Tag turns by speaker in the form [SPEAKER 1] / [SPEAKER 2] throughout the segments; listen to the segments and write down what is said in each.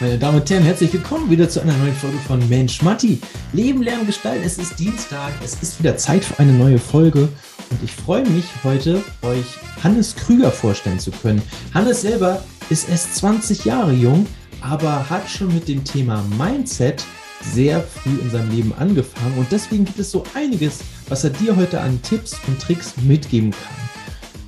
[SPEAKER 1] Meine Damen und Herren, herzlich willkommen wieder zu einer neuen Folge von Mensch Matti. Leben, Lernen, Gestalten. Es ist Dienstag, es ist wieder Zeit für eine neue Folge und ich freue mich heute, euch Hannes Krüger vorstellen zu können. Hannes selber ist erst 20 Jahre jung, aber hat schon mit dem Thema Mindset sehr früh in seinem Leben angefangen und deswegen gibt es so einiges, was er dir heute an Tipps und Tricks mitgeben kann.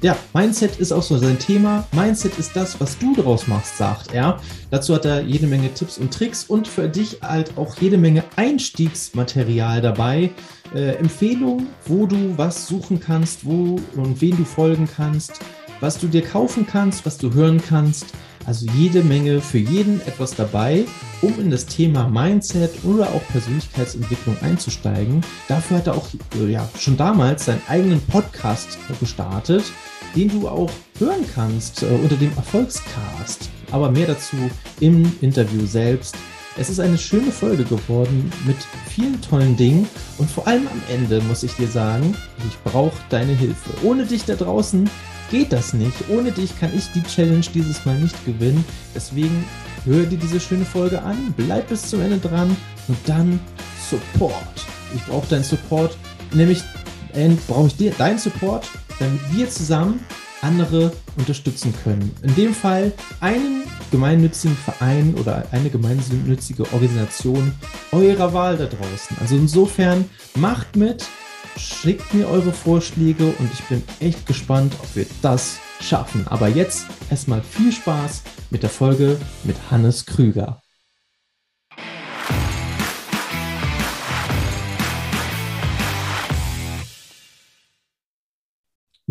[SPEAKER 1] Ja, Mindset ist auch so sein Thema. Mindset ist das, was du draus machst, sagt er. Dazu hat er jede Menge Tipps und Tricks und für dich halt auch jede Menge Einstiegsmaterial dabei. Äh, Empfehlungen, wo du was suchen kannst, wo und wen du folgen kannst, was du dir kaufen kannst, was du hören kannst. Also jede Menge für jeden etwas dabei, um in das Thema Mindset oder auch Persönlichkeitsentwicklung einzusteigen. Dafür hat er auch äh, ja, schon damals seinen eigenen Podcast gestartet den du auch hören kannst äh, unter dem Erfolgscast. Aber mehr dazu im Interview selbst. Es ist eine schöne Folge geworden mit vielen tollen Dingen und vor allem am Ende muss ich dir sagen, ich brauche deine Hilfe. Ohne dich da draußen geht das nicht. Ohne dich kann ich die Challenge dieses Mal nicht gewinnen. Deswegen hör dir diese schöne Folge an, bleib bis zum Ende dran und dann Support. Ich brauche deinen Support, nämlich brauche ich dir deinen Support damit wir zusammen andere unterstützen können. In dem Fall einen gemeinnützigen Verein oder eine gemeinnützige Organisation eurer Wahl da draußen. Also insofern macht mit, schickt mir eure Vorschläge und ich bin echt gespannt, ob wir das schaffen. Aber jetzt erstmal viel Spaß mit der Folge mit Hannes Krüger.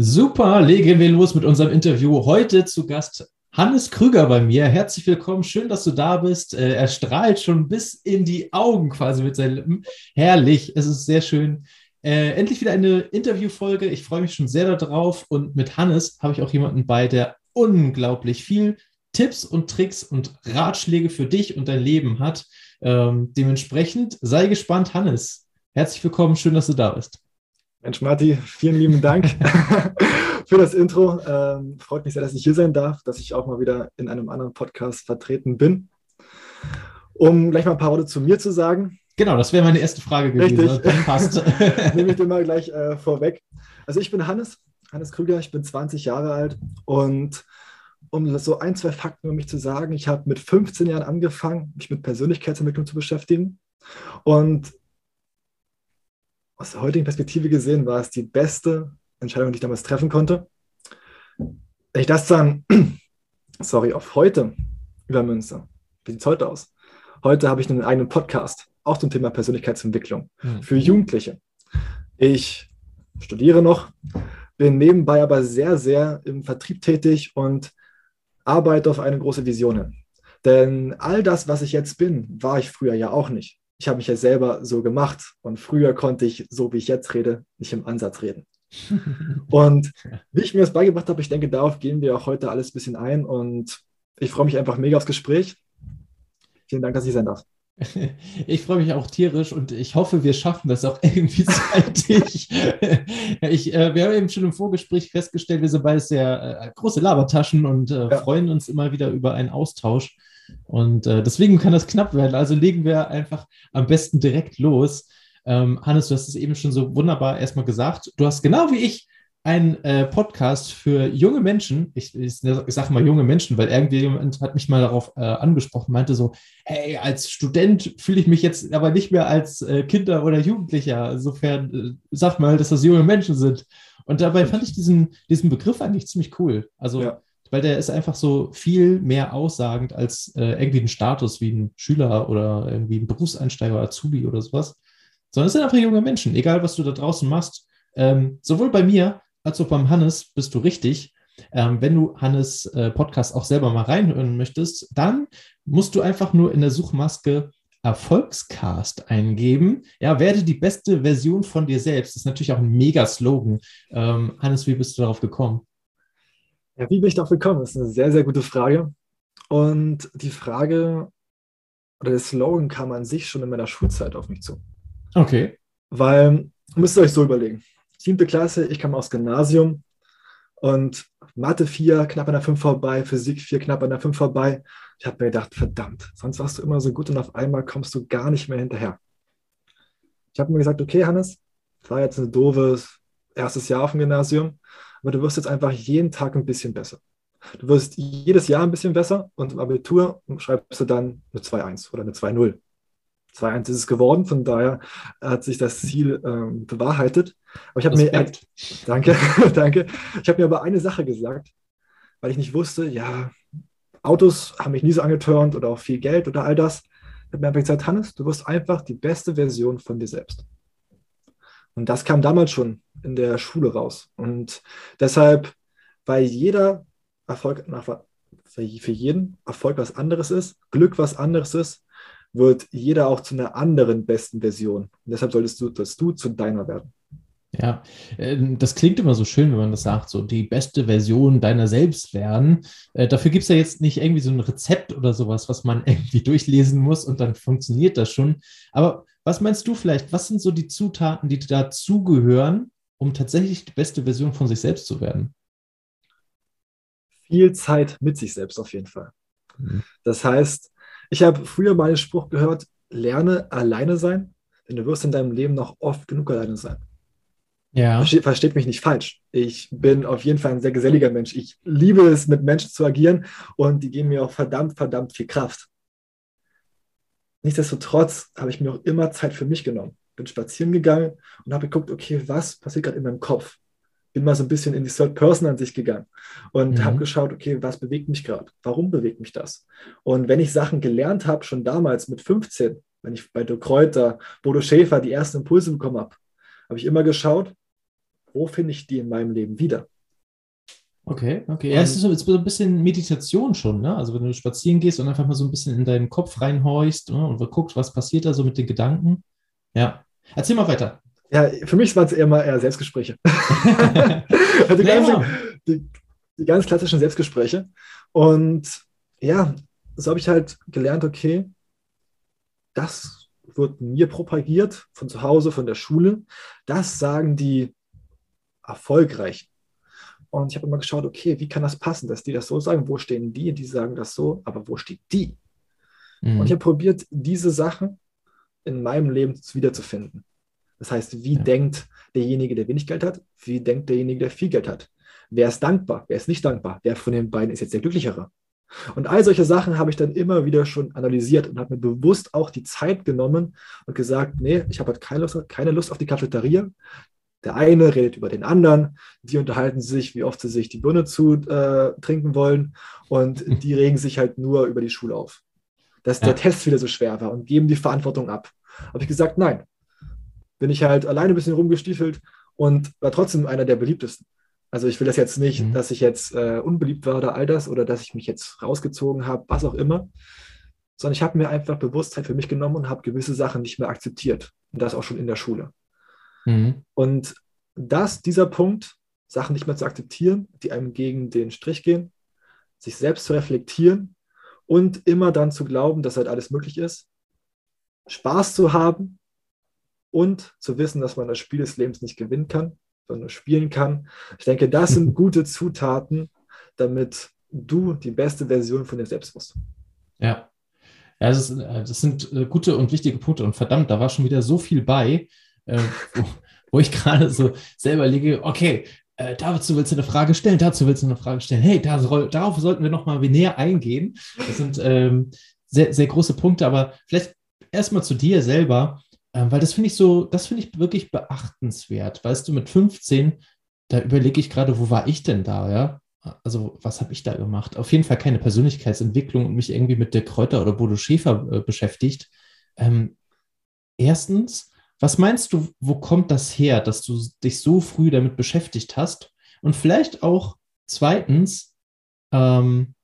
[SPEAKER 1] Super, legen wir los mit unserem Interview. Heute zu Gast Hannes Krüger bei mir. Herzlich willkommen, schön, dass du da bist. Äh, er strahlt schon bis in die Augen quasi mit seinen Lippen. Herrlich, es ist sehr schön. Äh, endlich wieder eine Interviewfolge. Ich freue mich schon sehr darauf. Und mit Hannes habe ich auch jemanden bei, der unglaublich viel Tipps und Tricks und Ratschläge für dich und dein Leben hat. Ähm, dementsprechend sei gespannt, Hannes. Herzlich willkommen, schön, dass du da bist.
[SPEAKER 2] Mensch, Marti, vielen lieben Dank für das Intro. Ähm, freut mich sehr, dass ich hier sein darf, dass ich auch mal wieder in einem anderen Podcast vertreten bin. Um gleich mal ein paar Worte zu mir zu sagen.
[SPEAKER 1] Genau, das wäre meine erste Frage gewesen.
[SPEAKER 2] Richtig. Dann passt. Nehme ich dir mal gleich äh, vorweg. Also ich bin Hannes, Hannes Krüger, ich bin 20 Jahre alt und um so ein, zwei Fakten über mich zu sagen, ich habe mit 15 Jahren angefangen, mich mit Persönlichkeitsentwicklung zu beschäftigen. Und aus der heutigen Perspektive gesehen war es die beste Entscheidung, die ich damals treffen konnte. Wenn ich das dann, sorry, auf heute übermünze, wie sieht es heute aus? Heute habe ich einen eigenen Podcast, auch zum Thema Persönlichkeitsentwicklung mhm. für Jugendliche. Ich studiere noch, bin nebenbei aber sehr, sehr im Vertrieb tätig und arbeite auf eine große Vision hin. Denn all das, was ich jetzt bin, war ich früher ja auch nicht ich habe mich ja selber so gemacht und früher konnte ich, so wie ich jetzt rede, nicht im Ansatz reden. und wie ich mir das beigebracht habe, ich denke, darauf gehen wir auch heute alles ein bisschen ein und ich freue mich einfach mega aufs Gespräch. Vielen Dank, dass ich sein darf.
[SPEAKER 1] Ich freue mich auch tierisch und ich hoffe, wir schaffen das auch irgendwie zeitig. ich, äh, wir haben eben schon im Vorgespräch festgestellt, wir sind beide sehr äh, große Labertaschen und äh, ja. freuen uns immer wieder über einen Austausch. Und äh, deswegen kann das knapp werden. Also legen wir einfach am besten direkt los. Ähm, Hannes, du hast es eben schon so wunderbar erstmal gesagt. Du hast genau wie ich einen äh, Podcast für junge Menschen. Ich, ich, ich sage mal junge Menschen, weil irgendjemand hat mich mal darauf äh, angesprochen, meinte so, hey, als Student fühle ich mich jetzt aber nicht mehr als äh, Kinder oder Jugendlicher. Insofern äh, sag mal, dass das junge Menschen sind. Und dabei fand ich diesen, diesen Begriff eigentlich ziemlich cool. Also ja weil der ist einfach so viel mehr aussagend als äh, irgendwie ein Status wie ein Schüler oder irgendwie ein Berufseinsteiger, Azubi oder sowas, sondern es sind einfach junge Menschen, egal was du da draußen machst. Ähm, sowohl bei mir als auch beim Hannes bist du richtig. Ähm, wenn du Hannes äh, Podcast auch selber mal reinhören möchtest, dann musst du einfach nur in der Suchmaske Erfolgscast eingeben. Ja, werde die beste Version von dir selbst. Das ist natürlich auch ein mega Slogan. Ähm, Hannes, wie bist du darauf gekommen?
[SPEAKER 2] Ja, wie bin ich darauf gekommen? Das ist eine sehr, sehr gute Frage. Und die Frage oder der Slogan kam an sich schon in meiner Schulzeit auf mich zu.
[SPEAKER 1] Okay.
[SPEAKER 2] Weil, müsst ihr euch so überlegen. Siebte Klasse, ich kam aus Gymnasium und Mathe 4 knapp an der 5 vorbei, Physik 4 knapp an der 5 vorbei. Ich habe mir gedacht, verdammt, sonst warst du immer so gut und auf einmal kommst du gar nicht mehr hinterher. Ich habe mir gesagt, okay, Hannes, war jetzt ein doofes erstes Jahr auf dem Gymnasium, aber du wirst jetzt einfach jeden Tag ein bisschen besser. Du wirst jedes Jahr ein bisschen besser und im Abitur schreibst du dann eine 2-1 oder eine 2-0. 2-1 ist es geworden, von daher hat sich das Ziel ähm, bewahrheitet. Aber ich habe mir, äh, danke, danke. Ich habe mir aber eine Sache gesagt, weil ich nicht wusste, ja, Autos haben mich nie so angetörnt oder auch viel Geld oder all das. Ich habe mir einfach gesagt, Hannes, du wirst einfach die beste Version von dir selbst. Und das kam damals schon in der Schule raus. Und deshalb, weil jeder Erfolg, für jeden Erfolg was anderes ist, Glück was anderes ist, wird jeder auch zu einer anderen besten Version. Und deshalb solltest du, dass du zu deiner werden.
[SPEAKER 1] Ja, ähm, das klingt immer so schön, wenn man das sagt, so die beste Version deiner selbst werden. Äh, dafür gibt es ja jetzt nicht irgendwie so ein Rezept oder sowas, was man irgendwie durchlesen muss und dann funktioniert das schon. Aber was meinst du vielleicht, was sind so die Zutaten, die dazugehören, um tatsächlich die beste Version von sich selbst zu werden?
[SPEAKER 2] Viel Zeit mit sich selbst auf jeden Fall. Mhm. Das heißt, ich habe früher mal den Spruch gehört, lerne alleine sein, denn du wirst in deinem Leben noch oft genug alleine sein. Ja. Versteht, versteht, mich nicht falsch. Ich bin auf jeden Fall ein sehr geselliger Mensch. Ich liebe es, mit Menschen zu agieren und die geben mir auch verdammt, verdammt viel Kraft. Nichtsdestotrotz habe ich mir auch immer Zeit für mich genommen. Bin spazieren gegangen und habe geguckt, okay, was passiert gerade in meinem Kopf? bin mal so ein bisschen in die Third-Person-Ansicht gegangen und mhm. habe geschaut, okay, was bewegt mich gerade? Warum bewegt mich das? Und wenn ich Sachen gelernt habe, schon damals mit 15, wenn ich bei Dirk Kräuter, Bodo Schäfer die ersten Impulse bekommen habe, habe ich immer geschaut, wo finde ich die in meinem Leben wieder?
[SPEAKER 1] Okay, okay. Ja, es ist so, ein bisschen Meditation schon, ne? Also wenn du spazieren gehst und einfach mal so ein bisschen in deinen Kopf reinhorchst ne? und guckst, was passiert da so mit den Gedanken. Ja. Erzähl mal weiter.
[SPEAKER 2] Ja, für mich waren es eher mal eher Selbstgespräche. also ganz, die, die, ganz klassischen Selbstgespräche. Und ja, so habe ich halt gelernt, okay, das wird mir propagiert von zu Hause, von der Schule. Das sagen die Erfolgreichen. Und ich habe immer geschaut, okay, wie kann das passen, dass die das so sagen? Wo stehen die? Die sagen das so, aber wo steht die? Mhm. Und ich habe probiert, diese Sachen in meinem Leben wiederzufinden. Das heißt, wie ja. denkt derjenige, der wenig Geld hat? Wie denkt derjenige, der viel Geld hat? Wer ist dankbar? Wer ist nicht dankbar? Wer von den beiden ist jetzt der Glücklichere? Und all solche Sachen habe ich dann immer wieder schon analysiert und habe mir bewusst auch die Zeit genommen und gesagt, nee, ich habe halt keine Lust, keine Lust auf die Cafeteria. Der eine redet über den anderen, die unterhalten sich, wie oft sie sich die Birne zu äh, trinken wollen und die regen sich halt nur über die Schule auf. Dass ja. der Test wieder so schwer war und geben die Verantwortung ab. Habe ich gesagt, nein, bin ich halt alleine ein bisschen rumgestiefelt und war trotzdem einer der beliebtesten. Also ich will das jetzt nicht, mhm. dass ich jetzt äh, unbeliebt war oder all das oder dass ich mich jetzt rausgezogen habe, was auch immer, sondern ich habe mir einfach Bewusstheit für mich genommen und habe gewisse Sachen nicht mehr akzeptiert. Und das auch schon in der Schule. Mhm. Und das, dieser Punkt, Sachen nicht mehr zu akzeptieren, die einem gegen den Strich gehen, sich selbst zu reflektieren und immer dann zu glauben, dass halt alles möglich ist, Spaß zu haben und zu wissen, dass man das Spiel des Lebens nicht gewinnen kann, sondern nur spielen kann. Ich denke, das sind gute Zutaten, damit du die beste Version von dir selbst wirst.
[SPEAKER 1] Ja. Ja, das, ist, äh, das, sind äh, gute und wichtige Punkte. Und verdammt, da war schon wieder so viel bei, äh, wo, wo, ich gerade so selber liege, okay, äh, dazu willst du eine Frage stellen, dazu willst du eine Frage stellen. Hey, da soll, darauf sollten wir nochmal näher eingehen. Das sind ähm, sehr, sehr große Punkte, aber vielleicht erstmal zu dir selber. Ähm, weil das finde ich so, das finde ich wirklich beachtenswert. Weißt du, mit 15, da überlege ich gerade, wo war ich denn da, ja? Also, was habe ich da gemacht? Auf jeden Fall keine Persönlichkeitsentwicklung und mich irgendwie mit der Kräuter oder Bodo Schäfer äh, beschäftigt. Ähm, erstens, was meinst du, wo kommt das her, dass du dich so früh damit beschäftigt hast? Und vielleicht auch zweitens, ähm,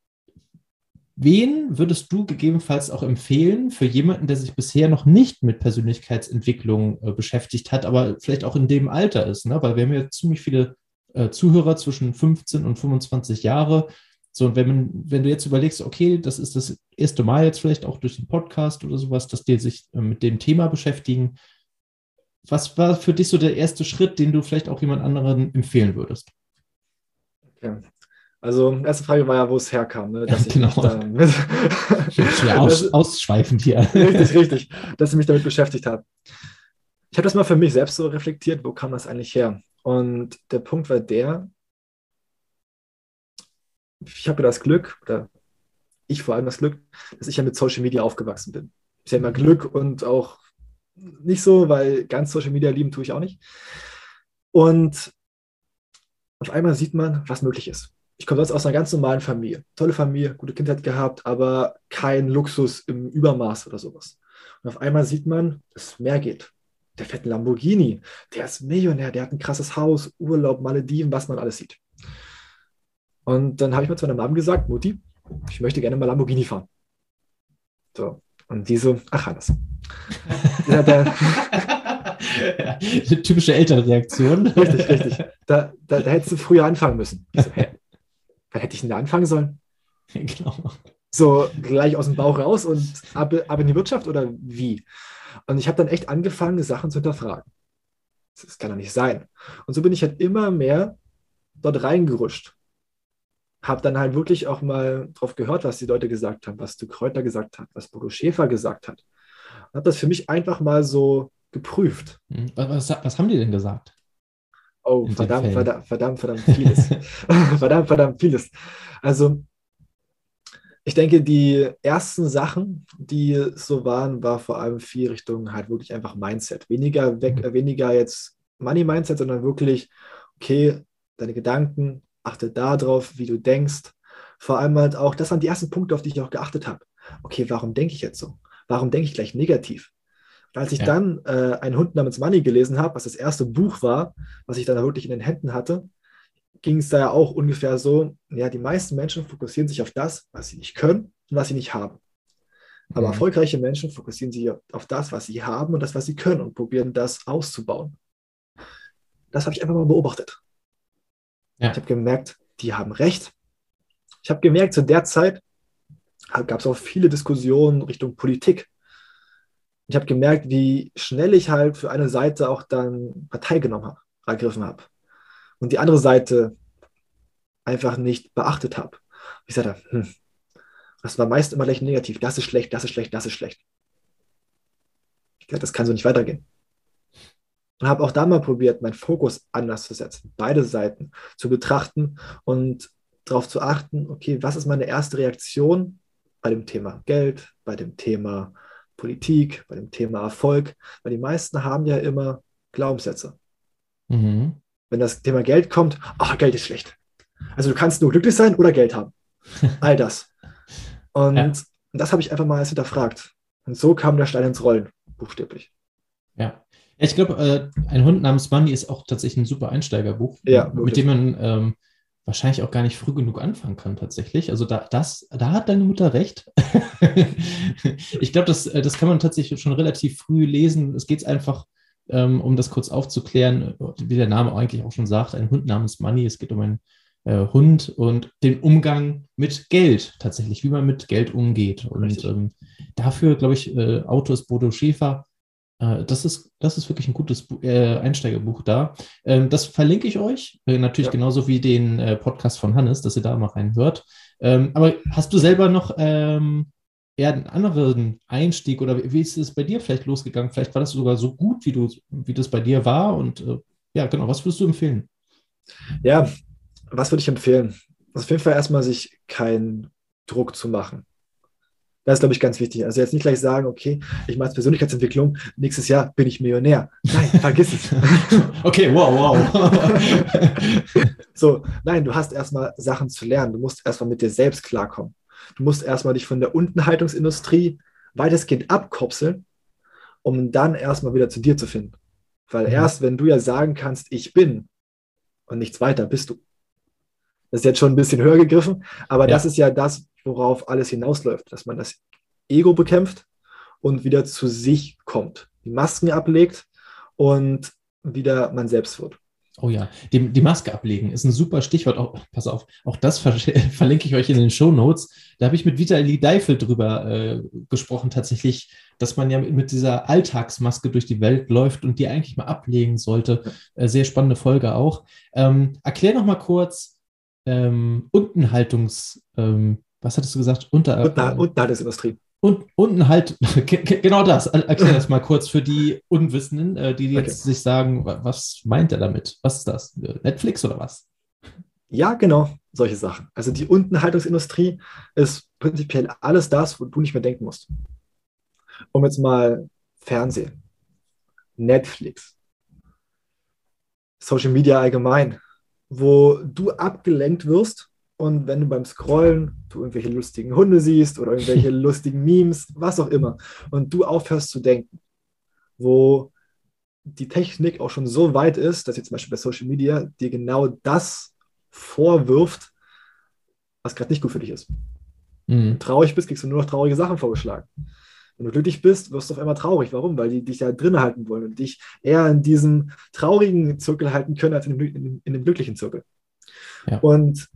[SPEAKER 1] Wen würdest du gegebenenfalls auch empfehlen für jemanden, der sich bisher noch nicht mit Persönlichkeitsentwicklung äh, beschäftigt hat, aber vielleicht auch in dem Alter ist? Ne? Weil wir haben ja ziemlich viele äh, Zuhörer zwischen 15 und 25 Jahre. So, und wenn, wenn du jetzt überlegst, okay, das ist das erste Mal jetzt vielleicht auch durch den Podcast oder sowas, dass die sich äh, mit dem Thema beschäftigen, was war für dich so der erste Schritt, den du vielleicht auch jemand anderen empfehlen würdest?
[SPEAKER 2] Okay. Also, erste Frage war ja, wo es herkam. Ne? Dass
[SPEAKER 1] ja, genau. ich mich schwer aus, ausschweifend hier.
[SPEAKER 2] Richtig, richtig. Dass ich mich damit beschäftigt habe. Ich habe das mal für mich selbst so reflektiert, wo kam das eigentlich her? Und der Punkt war der, ich habe das Glück, oder ich vor allem das Glück, dass ich ja mit Social Media aufgewachsen bin. Ist ja immer Glück und auch nicht so, weil ganz Social Media lieben tue ich auch nicht. Und auf einmal sieht man, was möglich ist. Ich komme sonst aus einer ganz normalen Familie. Tolle Familie, gute Kindheit gehabt, aber kein Luxus im Übermaß oder sowas. Und auf einmal sieht man, dass mehr geht. Der fette Lamborghini, der ist Millionär, der hat ein krasses Haus, Urlaub, Malediven, was man alles sieht. Und dann habe ich mal zu meiner Mom gesagt, Mutti, ich möchte gerne mal Lamborghini fahren. So, und die so, ach Hannes.
[SPEAKER 1] ja, da, ja, typische Elternreaktion.
[SPEAKER 2] Richtig, richtig. Da, da, da, hättest du früher anfangen müssen. Ich so, hä? Wann hätte ich denn da anfangen sollen? Genau. So gleich aus dem Bauch raus und ab, ab in die Wirtschaft oder wie? Und ich habe dann echt angefangen, Sachen zu hinterfragen. Das kann doch nicht sein. Und so bin ich halt immer mehr dort reingerutscht habe dann halt wirklich auch mal drauf gehört, was die Leute gesagt haben, was du Kräuter gesagt hat, was Bodo Schäfer gesagt hat. Und habe das für mich einfach mal so geprüft.
[SPEAKER 1] Hm, was, was, haben die denn gesagt?
[SPEAKER 2] Oh, verdammt, verdammt, verdammt, verdammt vieles. verdammt, verdammt vieles. Also, ich denke, die ersten Sachen, die so waren, war vor allem viel Richtung halt wirklich einfach Mindset. Weniger weg, mhm. weniger jetzt Money Mindset, sondern wirklich, okay, deine Gedanken, achte darauf, wie du denkst. Vor allem halt auch, das waren die ersten Punkte, auf die ich auch geachtet habe. Okay, warum denke ich jetzt so? Warum denke ich gleich negativ? Und als ich ja. dann äh, einen Hund namens Money gelesen habe, was das erste Buch war, was ich dann wirklich in den Händen hatte, ging es da ja auch ungefähr so, ja, die meisten Menschen fokussieren sich auf das, was sie nicht können und was sie nicht haben. Aber mhm. erfolgreiche Menschen fokussieren sich auf das, was sie haben und das, was sie können und probieren das auszubauen. Das habe ich einfach mal beobachtet. Ja. Ich habe gemerkt, die haben recht. Ich habe gemerkt, zu der Zeit gab es auch viele Diskussionen Richtung Politik. Ich habe gemerkt, wie schnell ich halt für eine Seite auch dann Partei genommen habe, ergriffen habe. Und die andere Seite einfach nicht beachtet habe. Ich sagte, hm, das war meist immer gleich negativ. Das ist schlecht, das ist schlecht, das ist schlecht. Ich dachte, das kann so nicht weitergehen. Und habe auch da mal probiert, meinen Fokus anders zu setzen, beide Seiten zu betrachten und darauf zu achten, okay, was ist meine erste Reaktion bei dem Thema Geld, bei dem Thema Politik, bei dem Thema Erfolg, weil die meisten haben ja immer Glaubenssätze. Mhm. Wenn das Thema Geld kommt, ach, Geld ist schlecht. Also du kannst nur glücklich sein oder Geld haben. All das. Und ja. das habe ich einfach mal hinterfragt. Und so kam der Stein ins Rollen, buchstäblich.
[SPEAKER 1] Ja, ich glaube, äh, ein Hund namens Bunny ist auch tatsächlich ein super Einsteigerbuch, ja, mit dem man ähm, wahrscheinlich auch gar nicht früh genug anfangen kann, tatsächlich. Also da, das, da hat deine Mutter recht. ich glaube, das, äh, das kann man tatsächlich schon relativ früh lesen. Es geht einfach, ähm, um das kurz aufzuklären, wie der Name eigentlich auch schon sagt, ein Hund namens Money. Es geht um einen äh, Hund und den Umgang mit Geld tatsächlich, wie man mit Geld umgeht. Und ähm, dafür, glaube ich, äh, Autor ist Bodo Schäfer das ist, das ist wirklich ein gutes äh, Einsteigerbuch da. Ähm, das verlinke ich euch, äh, natürlich ja. genauso wie den äh, Podcast von Hannes, dass ihr da mal reinhört. Ähm, aber hast du selber noch ähm, eher einen anderen Einstieg oder wie ist es bei dir vielleicht losgegangen? Vielleicht war das sogar so gut, wie, du, wie das bei dir war. Und äh, ja, genau, was würdest du empfehlen?
[SPEAKER 2] Ja, was würde ich empfehlen? Auf jeden Fall erstmal sich keinen Druck zu machen. Das ist, glaube ich, ganz wichtig. Also jetzt nicht gleich sagen, okay, ich mache jetzt Persönlichkeitsentwicklung, nächstes Jahr bin ich Millionär. Nein, vergiss es.
[SPEAKER 1] okay, wow, wow.
[SPEAKER 2] so, nein, du hast erstmal Sachen zu lernen. Du musst erstmal mit dir selbst klarkommen. Du musst erstmal dich von der Untenhaltungsindustrie weitestgehend abkopseln, um dann erstmal wieder zu dir zu finden. Weil mhm. erst, wenn du ja sagen kannst, ich bin und nichts weiter, bist du. Das ist jetzt schon ein bisschen höher gegriffen, aber ja. das ist ja das, worauf alles hinausläuft, dass man das Ego bekämpft und wieder zu sich kommt, die Masken ablegt und wieder man selbst wird.
[SPEAKER 1] Oh ja, die, die Maske ablegen ist ein super Stichwort. Auch, pass auf, auch das ver verlinke ich euch in den Show Notes. Da habe ich mit Vitali Deifel drüber äh, gesprochen, tatsächlich, dass man ja mit, mit, dieser Alltagsmaske durch die Welt läuft und die eigentlich mal ablegen sollte. Äh, sehr spannende Folge auch. Ähm, erklär noch mal kurz, ähm, Untenhaltungs, ähm, was hattest du gesagt? Unter,
[SPEAKER 2] Unten, Untenhaltungsindustrie.
[SPEAKER 1] Und, unten halt, genau das. Erklär das mal kurz für die Unwissenden, äh, die jetzt okay. sich sagen, was meint er damit? Was ist das? Netflix oder was?
[SPEAKER 2] Ja, genau, solche Sachen. Also die Untenhaltungsindustrie ist prinzipiell alles das, wo du nicht mehr denken musst. Um jetzt mal Fernsehen, Netflix, Social Media allgemein, wo du abgelenkt wirst und wenn du beim Scrollen du irgendwelche lustigen Hunde siehst oder irgendwelche lustigen Memes, was auch immer, und du aufhörst zu denken, wo die Technik auch schon so weit ist, dass sie zum Beispiel bei Social Media dir genau das vorwirft, was gerade nicht gut für dich ist. Mhm. Wenn du traurig bist, kriegst du nur noch traurige Sachen vorgeschlagen. Wenn du glücklich bist, wirst du auf einmal traurig. Warum? Weil die dich da drin halten wollen und dich eher in diesem traurigen Zirkel halten können, als in dem, in, in dem glücklichen Zirkel. Ja. Und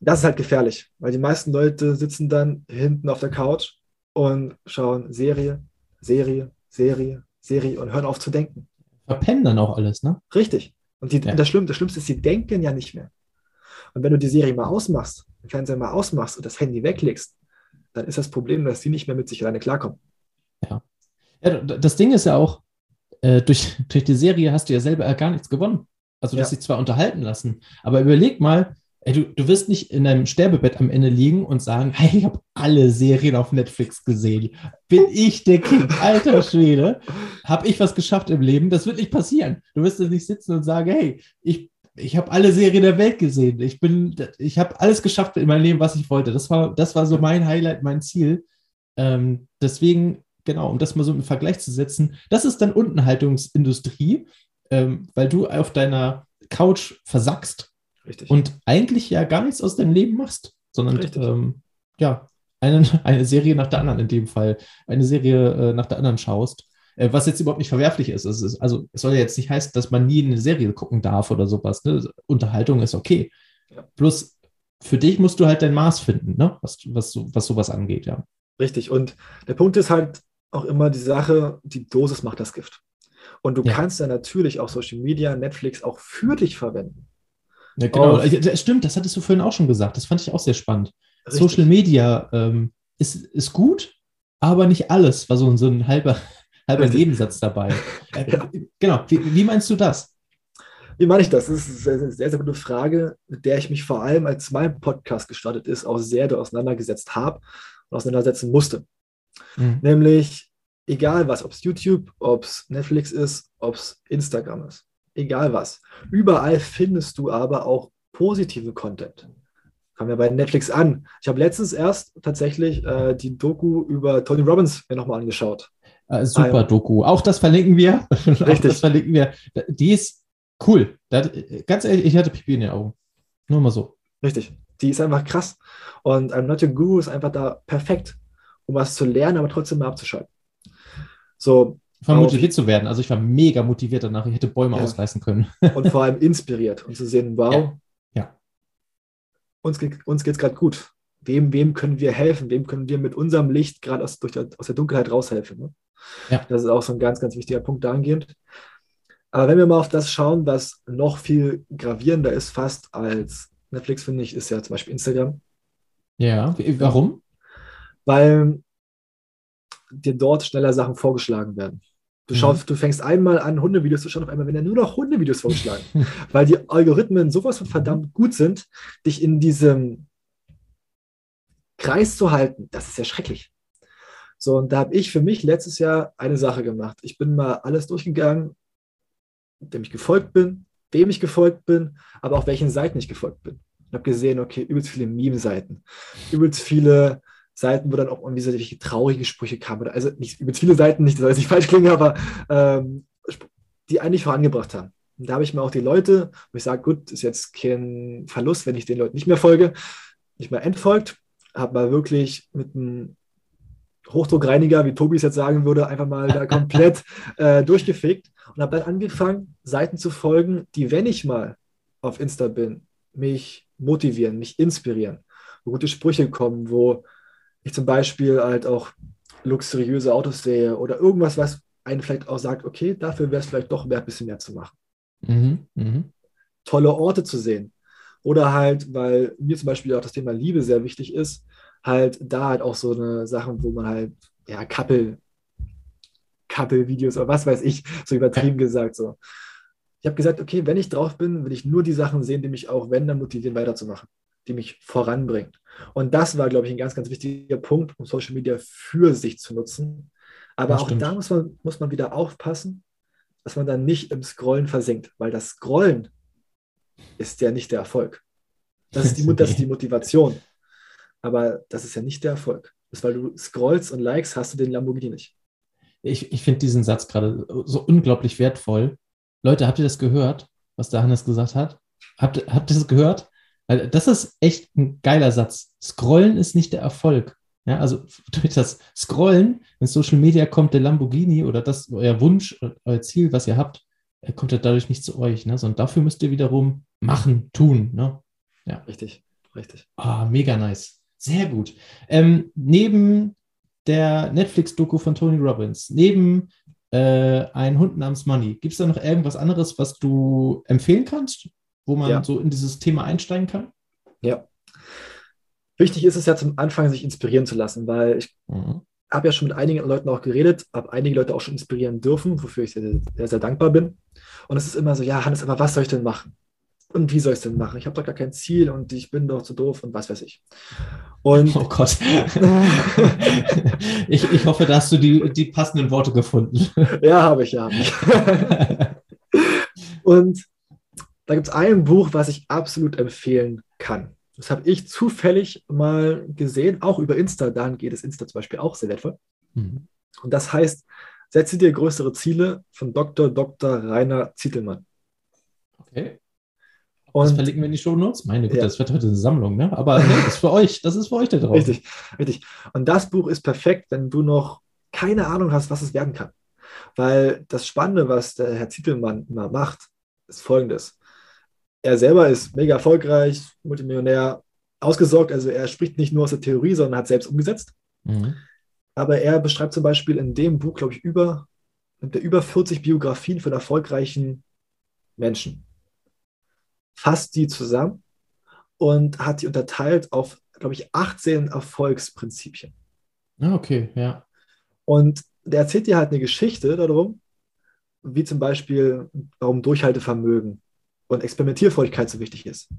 [SPEAKER 2] das ist halt gefährlich, weil die meisten Leute sitzen dann hinten auf der Couch und schauen Serie, Serie, Serie, Serie und hören auf zu denken.
[SPEAKER 1] Verpennen dann auch alles, ne?
[SPEAKER 2] Richtig. Und, die, ja. und das, Schlimm, das Schlimmste ist, sie denken ja nicht mehr. Und wenn du die Serie mal ausmachst, den Fernseher mal ausmachst und das Handy weglegst, dann ist das Problem, dass sie nicht mehr mit sich alleine klarkommen.
[SPEAKER 1] Ja. ja das Ding ist ja auch, äh, durch, durch die Serie hast du ja selber gar nichts gewonnen. Also, du ja. hast dich zwar unterhalten lassen, aber überleg mal, ey, du, du wirst nicht in deinem Sterbebett am Ende liegen und sagen, hey, ich habe alle Serien auf Netflix gesehen. Bin ich der King, alter Schwede? Habe ich was geschafft im Leben? Das wird nicht passieren. Du wirst nicht sitzen und sagen, hey, ich ich habe alle Serien der Welt gesehen. Ich ich habe alles geschafft in meinem Leben, was ich wollte. Das war, das war so mein Highlight, mein Ziel. Ähm, deswegen, genau, um das mal so im Vergleich zu setzen, das ist dann Untenhaltungsindustrie, ähm, weil du auf deiner Couch versackst Richtig. und eigentlich ja gar nichts aus deinem Leben machst, sondern ähm, ja, eine, eine Serie nach der anderen in dem Fall, eine Serie äh, nach der anderen schaust. Äh, was jetzt überhaupt nicht verwerflich ist. Es ist. Also es soll ja jetzt nicht heißen, dass man nie eine Serie gucken darf oder sowas. Ne? Unterhaltung ist okay. Ja. Plus für dich musst du halt dein Maß finden, ne? was, was, was sowas angeht, ja.
[SPEAKER 2] Richtig. Und der Punkt ist halt auch immer die Sache, die Dosis macht das Gift. Und du ja. kannst ja natürlich auch Social Media, Netflix auch für dich verwenden.
[SPEAKER 1] Ja, genau. Das stimmt, das hattest du vorhin auch schon gesagt. Das fand ich auch sehr spannend. Richtig. Social Media ähm, ist, ist gut, aber nicht alles, war so, so ein halber, halber Nebensatz dabei. Äh, ja. Genau, wie, wie, meinst du das?
[SPEAKER 2] Wie meine ich das? Das ist eine sehr, sehr gute Frage, mit der ich mich vor allem, als mein Podcast gestartet ist, auch sehr auseinandergesetzt habe und auseinandersetzen musste. Mhm. Nämlich, egal was, ob es YouTube, ob es Netflix ist, ob es Instagram ist, egal was. Überall findest du aber auch positive Content. Fangen wir bei Netflix an. Ich habe letztens erst tatsächlich äh, die Doku über Tony Robbins mir nochmal angeschaut.
[SPEAKER 1] Äh, super Doku. Auch das verlinken wir. Richtig. das verlinken wir. Die ist cool. Das, ganz ehrlich, ich hatte Pipi in den Augen. Nur mal so.
[SPEAKER 2] Richtig. Die ist einfach krass. Und I'm Not Your Guru ist einfach da perfekt, um was zu lernen, aber trotzdem mal abzuschalten. So.
[SPEAKER 1] Von motiviert zu werden. Also ich war mega motiviert danach. Ich hätte Bäume ja. ausreißen können.
[SPEAKER 2] und vor allem inspiriert und zu sehen, wow, ja.
[SPEAKER 1] ja.
[SPEAKER 2] uns, geht, uns geht es gerade gut. Wem, wem können wir helfen? Wem können wir mit unserem Licht gerade aus, aus der Dunkelheit raushelfen? Ne? Ja. Das ist auch so ein ganz, ganz wichtiger Punkt dahingehend. Aber wenn wir mal auf das schauen, was noch viel gravierender ist, fast als Netflix, finde ich, ist ja zum Beispiel Instagram.
[SPEAKER 1] Ja, warum?
[SPEAKER 2] Weil dir dort schneller Sachen vorgeschlagen werden. Du, schaust, mhm. du fängst einmal an, Hundevideos zu schauen, auf einmal werden nur noch Hundevideos vorgeschlagen. weil die Algorithmen sowas von verdammt gut sind, dich in diesem Kreis zu halten. Das ist ja schrecklich. So, und da habe ich für mich letztes Jahr eine Sache gemacht. Ich bin mal alles durchgegangen, dem ich gefolgt bin, wem ich gefolgt bin, aber auch welchen Seiten ich gefolgt bin. Ich habe gesehen, okay, übelst viele Meme-Seiten, übelst viele Seiten, wo dann auch irgendwie solche traurige Sprüche kamen. Also nicht übelst viele Seiten, nicht, dass ich nicht falsch klinge, aber ähm, die eigentlich vorangebracht haben. Und da habe ich mir auch die Leute, wo ich sage, gut, ist jetzt kein Verlust, wenn ich den Leuten nicht mehr folge, nicht mehr entfolgt, habe mal wirklich mit einem Hochdruckreiniger, wie Tobi es jetzt sagen würde, einfach mal da komplett äh, durchgefegt und habe dann angefangen, Seiten zu folgen, die, wenn ich mal auf Insta bin, mich motivieren, mich inspirieren, wo gute Sprüche kommen, wo ich zum Beispiel halt auch luxuriöse Autos sehe oder irgendwas, was einen vielleicht auch sagt, okay, dafür wäre es vielleicht doch mehr, ein bisschen mehr zu machen. Mhm, mh. Tolle Orte zu sehen. Oder halt, weil mir zum Beispiel auch das Thema Liebe sehr wichtig ist, halt da halt auch so eine Sache, wo man halt, ja, Couple, Couple-Videos oder was weiß ich, so übertrieben gesagt, so. Ich habe gesagt, okay, wenn ich drauf bin, will ich nur die Sachen sehen, die mich auch, wenn, dann motivieren, weiterzumachen, die mich voranbringen. Und das war, glaube ich, ein ganz, ganz wichtiger Punkt, um Social Media für sich zu nutzen. Aber das auch stimmt. da muss man, muss man wieder aufpassen, dass man dann nicht im Scrollen versinkt, weil das Scrollen ist ja nicht der Erfolg. Das ist die, das ist die Motivation. Aber das ist ja nicht der Erfolg. Das ist, weil du scrollst und likes, hast du den Lamborghini nicht.
[SPEAKER 1] Ich, ich finde diesen Satz gerade so unglaublich wertvoll. Leute, habt ihr das gehört, was der Hannes gesagt hat? Habt, habt ihr das gehört? Das ist echt ein geiler Satz. Scrollen ist nicht der Erfolg. Ja, also durch das Scrollen in Social Media kommt der Lamborghini oder das euer Wunsch, euer Ziel, was ihr habt, kommt er dadurch nicht zu euch, ne? sondern dafür müsst ihr wiederum machen, tun. Ne?
[SPEAKER 2] Ja. Richtig, richtig.
[SPEAKER 1] Ah, mega nice. Sehr gut. Ähm, neben der Netflix-Doku von Tony Robbins, neben äh, Ein Hund namens Money, gibt es da noch irgendwas anderes, was du empfehlen kannst, wo man ja. so in dieses Thema einsteigen kann?
[SPEAKER 2] Ja. Wichtig ist es ja zum Anfang, sich inspirieren zu lassen, weil ich mhm habe ja schon mit einigen Leuten auch geredet, habe einige Leute auch schon inspirieren dürfen, wofür ich sehr, sehr, sehr dankbar bin. Und es ist immer so, ja, Hannes, aber was soll ich denn machen? Und wie soll ich es denn machen? Ich habe doch gar kein Ziel und ich bin doch zu doof und was weiß ich.
[SPEAKER 1] Und oh Gott. ich, ich hoffe, da hast du die, die passenden Worte gefunden.
[SPEAKER 2] ja, habe ich, ja. Hab ich. und da gibt es ein Buch, was ich absolut empfehlen kann. Das habe ich zufällig mal gesehen, auch über Insta. Dahin geht es Insta zum Beispiel auch sehr wertvoll. Mhm. Und das heißt, setze dir größere Ziele von Dr. Dr. Rainer Zietelmann.
[SPEAKER 1] Okay. Und das verlinken wir in die Show Notes. Meine Güte, ja. das wird heute eine Sammlung, ne? Aber nee, das ist für euch, das ist für euch da drauf.
[SPEAKER 2] Richtig, richtig. Und das Buch ist perfekt, wenn du noch keine Ahnung hast, was es werden kann. Weil das Spannende, was der Herr Zietelmann immer macht, ist folgendes er selber ist mega erfolgreich, Multimillionär, ausgesorgt. Also er spricht nicht nur aus der Theorie, sondern hat selbst umgesetzt. Mhm. Aber er beschreibt zum Beispiel in dem Buch, glaube ich, über, über 40 Biografien von erfolgreichen Menschen. Fasst die zusammen und hat die unterteilt auf, glaube ich, 18 Erfolgsprinzipien.
[SPEAKER 1] Ah, okay, ja.
[SPEAKER 2] Und der erzählt dir halt eine Geschichte darum, wie zum Beispiel, warum Durchhaltevermögen und Experimentierfreudigkeit so wichtig ist.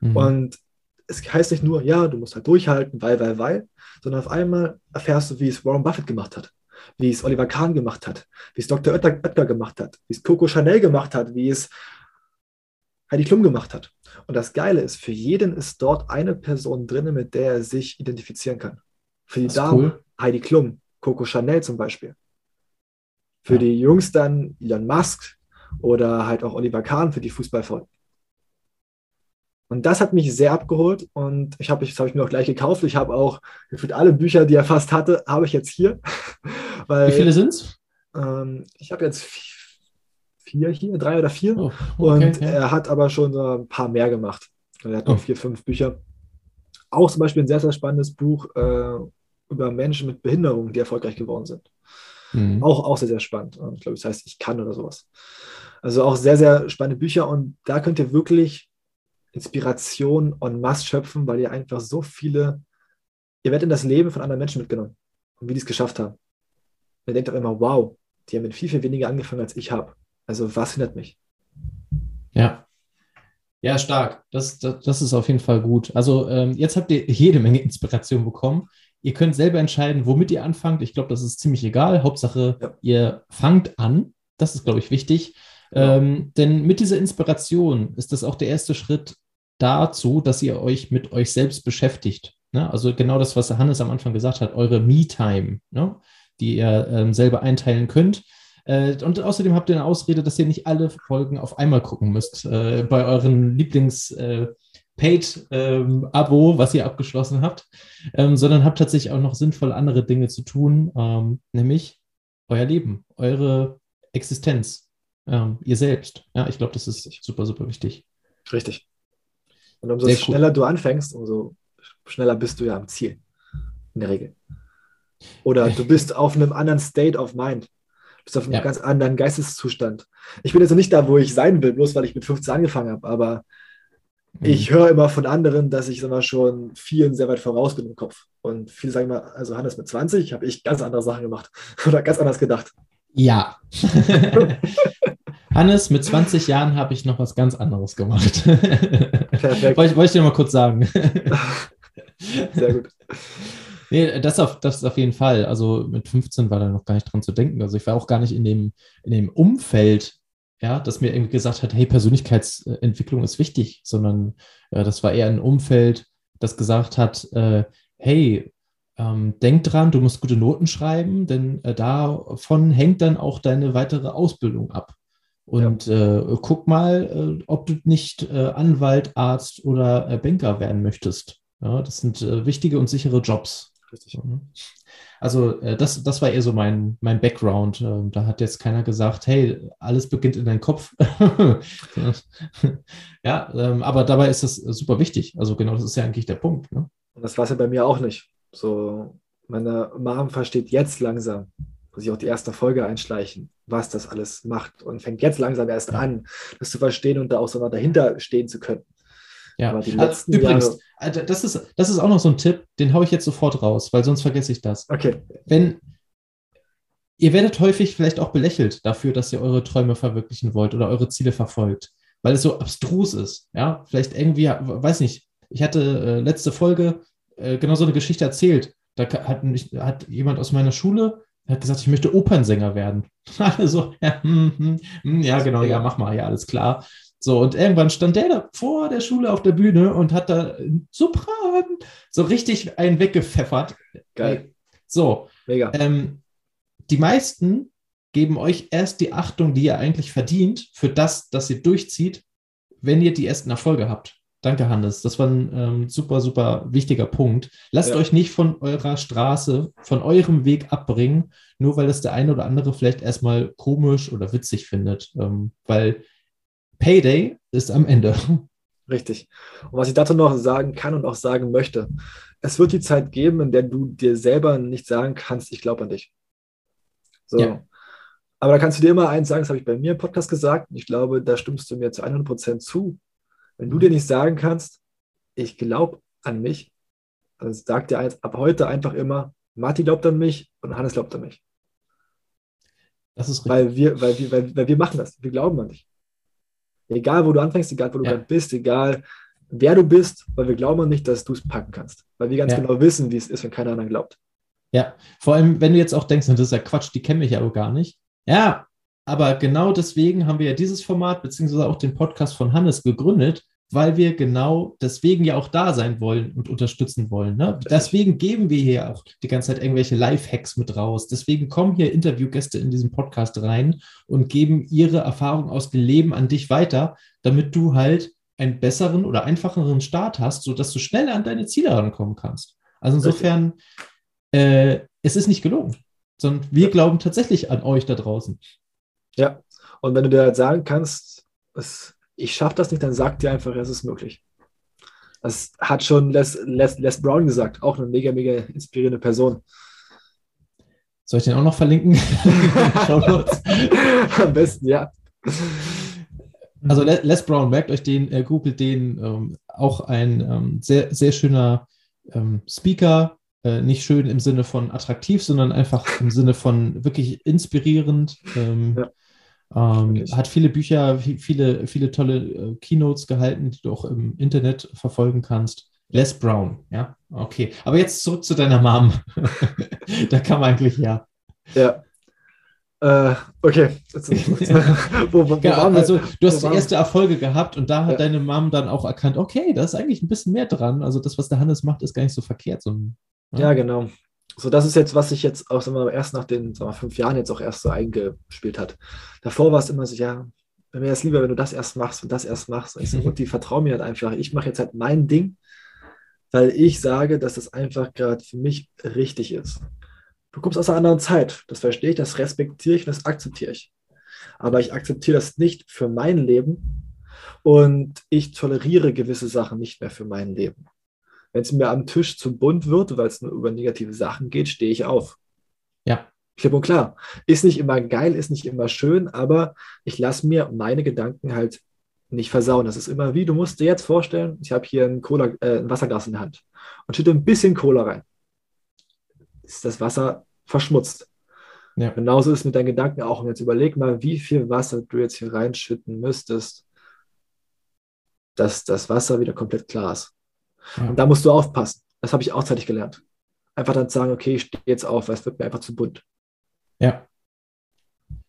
[SPEAKER 2] Mhm. Und es heißt nicht nur, ja, du musst halt durchhalten, weil, weil, weil, sondern auf einmal erfährst du, wie es Warren Buffett gemacht hat, wie es Oliver Kahn gemacht hat, wie es Dr. Oetker gemacht hat, wie es Coco Chanel gemacht hat, wie es Heidi Klum gemacht hat. Und das Geile ist, für jeden ist dort eine Person drin, mit der er sich identifizieren kann. Für die Dame cool. Heidi Klum, Coco Chanel zum Beispiel. Für ja. die Jungs dann Elon Musk, oder halt auch Oliver Kahn für die Fußballfolgen. Und das hat mich sehr abgeholt und ich habe, das habe ich mir auch gleich gekauft. Ich habe auch gefühlt alle Bücher, die er fast hatte, habe ich jetzt hier.
[SPEAKER 1] Weil, Wie viele sind es?
[SPEAKER 2] Ähm, ich habe jetzt vier hier, drei oder vier. Oh, okay, und ja. er hat aber schon ein paar mehr gemacht. Er hat noch oh. vier, fünf Bücher. Auch zum Beispiel ein sehr, sehr spannendes Buch äh, über Menschen mit Behinderungen, die erfolgreich geworden sind. Mhm. Auch, auch sehr, sehr spannend. Ich glaube, das heißt, ich kann oder sowas. Also auch sehr, sehr spannende Bücher und da könnt ihr wirklich Inspiration en masse schöpfen, weil ihr einfach so viele, ihr werdet in das Leben von anderen Menschen mitgenommen und wie die es geschafft haben. ihr denkt auch immer, wow, die haben mit viel, viel weniger angefangen, als ich habe. Also was hindert mich?
[SPEAKER 1] Ja. Ja, stark. Das, das, das ist auf jeden Fall gut. Also ähm, jetzt habt ihr jede Menge Inspiration bekommen. Ihr könnt selber entscheiden, womit ihr anfangt. Ich glaube, das ist ziemlich egal. Hauptsache, ja. ihr fangt an. Das ist, glaube ich, wichtig. Ja. Ähm, denn mit dieser Inspiration ist das auch der erste Schritt dazu, dass ihr euch mit euch selbst beschäftigt. Ne? Also genau das, was Hannes am Anfang gesagt hat, eure Me-Time, ne? die ihr ähm, selber einteilen könnt. Äh, und außerdem habt ihr eine Ausrede, dass ihr nicht alle Folgen auf einmal gucken müsst äh, bei euren Lieblings- äh, Paid-Abo, ähm, was ihr abgeschlossen habt, ähm, sondern habt tatsächlich auch noch sinnvoll andere Dinge zu tun, ähm, nämlich euer Leben, eure Existenz, ähm, ihr selbst. Ja, ich glaube, das ist super, super wichtig.
[SPEAKER 2] Richtig. Und umso Sehr schneller cool. du anfängst, umso schneller bist du ja am Ziel. In der Regel. Oder du bist auf einem anderen State of Mind. Du bist auf einem ja. ganz anderen Geisteszustand. Ich bin jetzt noch nicht da, wo ich sein will, bloß weil ich mit 15 angefangen habe, aber ich höre immer von anderen, dass ich sag mal, schon vielen sehr weit voraus bin im Kopf. Und viele sagen mal, also Hannes mit 20 habe ich ganz andere Sachen gemacht oder ganz anders gedacht.
[SPEAKER 1] Ja. Hannes, mit 20 Jahren habe ich noch was ganz anderes gemacht. Perfekt. Wollte, wollte ich dir mal kurz sagen. Sehr gut. Nee, das auf, das auf jeden Fall. Also mit 15 war da noch gar nicht dran zu denken. Also ich war auch gar nicht in dem, in dem Umfeld, ja, das mir irgendwie gesagt hat, hey, Persönlichkeitsentwicklung ist wichtig, sondern äh, das war eher ein Umfeld, das gesagt hat, äh, hey, ähm, denk dran, du musst gute Noten schreiben, denn äh, davon hängt dann auch deine weitere Ausbildung ab. Und ja. äh, guck mal, äh, ob du nicht äh, Anwalt, Arzt oder Banker werden möchtest. Ja, das sind wichtige und sichere Jobs. Richtig. Mhm. Also äh, das, das war eher so mein, mein Background. Ähm, da hat jetzt keiner gesagt, hey, alles beginnt in deinem Kopf. ja, ähm, aber dabei ist das super wichtig. Also genau, das ist ja eigentlich der Punkt. Ne?
[SPEAKER 2] Und das war es ja bei mir auch nicht. So, meine Mom versteht jetzt langsam, muss ich auch die erste Folge einschleichen, was das alles macht und fängt jetzt langsam erst an, das zu verstehen und da auch so noch dahinter stehen zu können.
[SPEAKER 1] Ja, aber die also letzten übrigens, Jahre... Das, ist, das ist auch noch so ein Tipp, den haue ich jetzt sofort raus, weil sonst vergesse ich das.
[SPEAKER 2] Okay.
[SPEAKER 1] Wenn ihr werdet häufig vielleicht auch belächelt dafür, dass ihr eure Träume verwirklichen wollt oder eure Ziele verfolgt, weil es so abstrus ist. Ja, vielleicht irgendwie, weiß nicht, ich hatte äh, letzte Folge äh, genau so eine Geschichte erzählt. Da hat, hat jemand aus meiner Schule hat gesagt, ich möchte Opernsänger werden. Alle so, ja, hm, hm, ja, genau, ja, mach mal, ja, alles klar. So, und irgendwann stand der da vor der Schule auf der Bühne und hat da Sopran so richtig einen weggepfeffert.
[SPEAKER 2] Geil.
[SPEAKER 1] So. Mega. Ähm, die meisten geben euch erst die Achtung, die ihr eigentlich verdient, für das, dass ihr durchzieht, wenn ihr die ersten Erfolge habt. Danke, Hannes. Das war ein ähm, super, super wichtiger Punkt. Lasst ja. euch nicht von eurer Straße, von eurem Weg abbringen, nur weil es der eine oder andere vielleicht erstmal komisch oder witzig findet. Ähm, weil Payday ist am Ende.
[SPEAKER 2] Richtig. Und was ich dazu noch sagen kann und auch sagen möchte, es wird die Zeit geben, in der du dir selber nicht sagen kannst, ich glaube an dich. So. Ja. Aber da kannst du dir immer eins sagen, das habe ich bei mir im Podcast gesagt, und ich glaube, da stimmst du mir zu 100 Prozent zu. Wenn du dir nicht sagen kannst, ich glaube an mich, dann sag dir eins, ab heute einfach immer, Martin glaubt an mich und Hannes glaubt an mich. Das ist richtig. Weil wir, weil wir, weil, weil wir machen das. Wir glauben an dich. Egal, wo du anfängst, egal, wo du ja. bist, egal, wer du bist, weil wir glauben nicht, dass du es packen kannst. Weil wir ganz ja. genau wissen, wie es ist, wenn keiner anderen glaubt.
[SPEAKER 1] Ja, vor allem, wenn du jetzt auch denkst, das ist ja Quatsch, die kennen mich ja auch gar nicht. Ja, aber genau deswegen haben wir ja dieses Format, beziehungsweise auch den Podcast von Hannes gegründet, weil wir genau deswegen ja auch da sein wollen und unterstützen wollen. Ne? Deswegen geben wir hier auch die ganze Zeit irgendwelche Live-Hacks mit raus. Deswegen kommen hier Interviewgäste in diesen Podcast rein und geben ihre Erfahrung aus dem Leben an dich weiter, damit du halt einen besseren oder einfacheren Start hast, sodass du schneller an deine Ziele rankommen kannst. Also insofern, äh, es ist nicht gelungen, sondern wir glauben tatsächlich an euch da draußen.
[SPEAKER 2] Ja, und wenn du dir halt sagen kannst, es ich schaffe das nicht, dann sagt dir einfach, es ist möglich. Das hat schon Les, Les, Les Brown gesagt, auch eine mega, mega inspirierende Person.
[SPEAKER 1] Soll ich den auch noch verlinken?
[SPEAKER 2] Am besten, ja.
[SPEAKER 1] Also Les Brown, merkt euch den, äh, googelt den, ähm, auch ein ähm, sehr, sehr schöner ähm, Speaker, äh, nicht schön im Sinne von attraktiv, sondern einfach im Sinne von wirklich inspirierend. Ähm, ja. Ähm, hat viele Bücher, viele, viele tolle äh, Keynotes gehalten, die du auch im Internet verfolgen kannst. Les Brown, ja, okay. Aber jetzt zurück zu deiner Mom. da kam eigentlich ja.
[SPEAKER 2] Ja. Äh, okay.
[SPEAKER 1] wo, wo, wo ja, also du hast erste Erfolge gehabt und da hat ja. deine Mom dann auch erkannt, okay, da ist eigentlich ein bisschen mehr dran. Also das, was der Hannes macht, ist gar nicht so verkehrt. So,
[SPEAKER 2] ja. ja, genau so das ist jetzt, was sich jetzt auch wir, erst nach den wir, fünf Jahren jetzt auch erst so eingespielt hat. Davor war es immer so, ja, mir wäre es lieber, wenn du das erst machst und das erst machst. Und ich so, und die vertrauen mir halt einfach. Ich mache jetzt halt mein Ding, weil ich sage, dass das einfach gerade für mich richtig ist. Du kommst aus einer anderen Zeit. Das verstehe ich, das respektiere ich und das akzeptiere ich. Aber ich akzeptiere das nicht für mein Leben und ich toleriere gewisse Sachen nicht mehr für mein Leben. Wenn es mir am Tisch zu bunt wird, weil es nur über negative Sachen geht, stehe ich auf.
[SPEAKER 1] Ja.
[SPEAKER 2] Klipp und klar. Ist nicht immer geil, ist nicht immer schön, aber ich lasse mir meine Gedanken halt nicht versauen. Das ist immer wie, du musst dir jetzt vorstellen, ich habe hier ein, Cola, äh, ein Wasserglas in der Hand und schütte ein bisschen Cola rein. Ist das Wasser verschmutzt. Ja. Genauso ist es mit deinen Gedanken auch. Und jetzt überleg mal, wie viel Wasser du jetzt hier reinschütten müsstest, dass das Wasser wieder komplett klar ist. Ja. Und da musst du aufpassen. Das habe ich auch zeitig gelernt. Einfach dann sagen, okay, ich stehe jetzt auf, weil es wird mir einfach zu bunt.
[SPEAKER 1] Ja.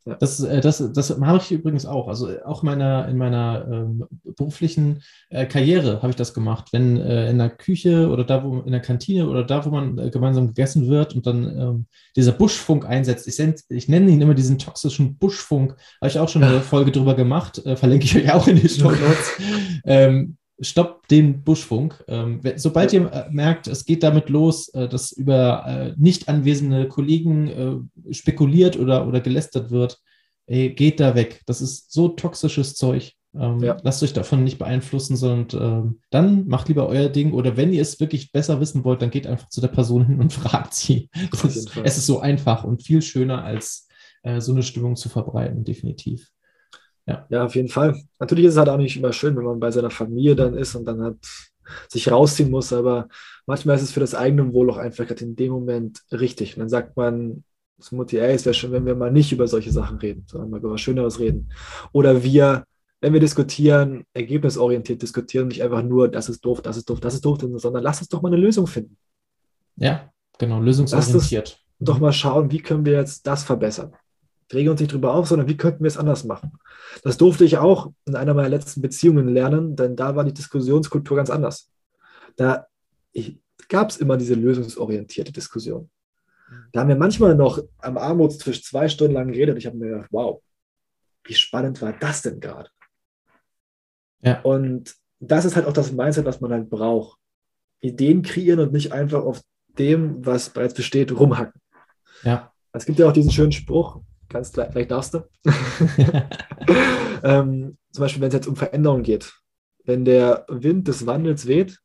[SPEAKER 1] Ja. Das, äh, das, das mache ich übrigens auch. Also auch meiner, in meiner ähm, beruflichen äh, Karriere habe ich das gemacht. Wenn äh, in der Küche oder da, wo in der Kantine oder da, wo man äh, gemeinsam gegessen wird und dann ähm, dieser Buschfunk einsetzt, ich, ich, nenne ihn immer diesen toxischen Buschfunk, habe ich auch schon eine Folge drüber gemacht, äh, verlinke ich euch auch in den Show Notes. ähm, stoppt den Buschfunk. Ähm, sobald ihr äh, merkt, es geht damit los, äh, dass über äh, nicht anwesende Kollegen äh, spekuliert oder, oder gelästert wird, ey, geht da weg. Das ist so toxisches Zeug. Ähm, ja. Lasst euch davon nicht beeinflussen, sondern ähm, dann macht lieber euer Ding. Oder wenn ihr es wirklich besser wissen wollt, dann geht einfach zu der Person hin und fragt sie. Ist, es ist so einfach und viel schöner, als äh, so eine Stimmung zu verbreiten, definitiv.
[SPEAKER 2] Ja. ja, auf jeden Fall. Natürlich ist es halt auch nicht immer schön, wenn man bei seiner Familie dann ist und dann halt sich rausziehen muss, aber manchmal ist es für das eigene Wohl auch einfach in dem Moment richtig. Und dann sagt man das Mutti, ey, es wäre schön, wenn wir mal nicht über solche Sachen reden, sondern mal über was Schöneres reden. Oder wir, wenn wir diskutieren, ergebnisorientiert diskutieren, nicht einfach nur, das ist doof, das ist doof, das ist doof, sondern lass uns doch mal eine Lösung finden.
[SPEAKER 1] Ja, genau, lösungsorientiert.
[SPEAKER 2] Doch mal schauen, wie können wir jetzt das verbessern regen uns nicht drüber auf, sondern wie könnten wir es anders machen? Das durfte ich auch in einer meiner letzten Beziehungen lernen, denn da war die Diskussionskultur ganz anders. Da gab es immer diese lösungsorientierte Diskussion. Da haben wir manchmal noch am Armutstisch zwei Stunden lang geredet. Ich habe mir gedacht, wow, wie spannend war das denn gerade? Ja. Und das ist halt auch das Mindset, was man halt braucht. Ideen kreieren und nicht einfach auf dem, was bereits besteht, rumhacken. Ja. Es gibt ja auch diesen schönen Spruch, Kannst, vielleicht darfst du. ähm, zum Beispiel, wenn es jetzt um Veränderungen geht. Wenn der Wind des Wandels weht,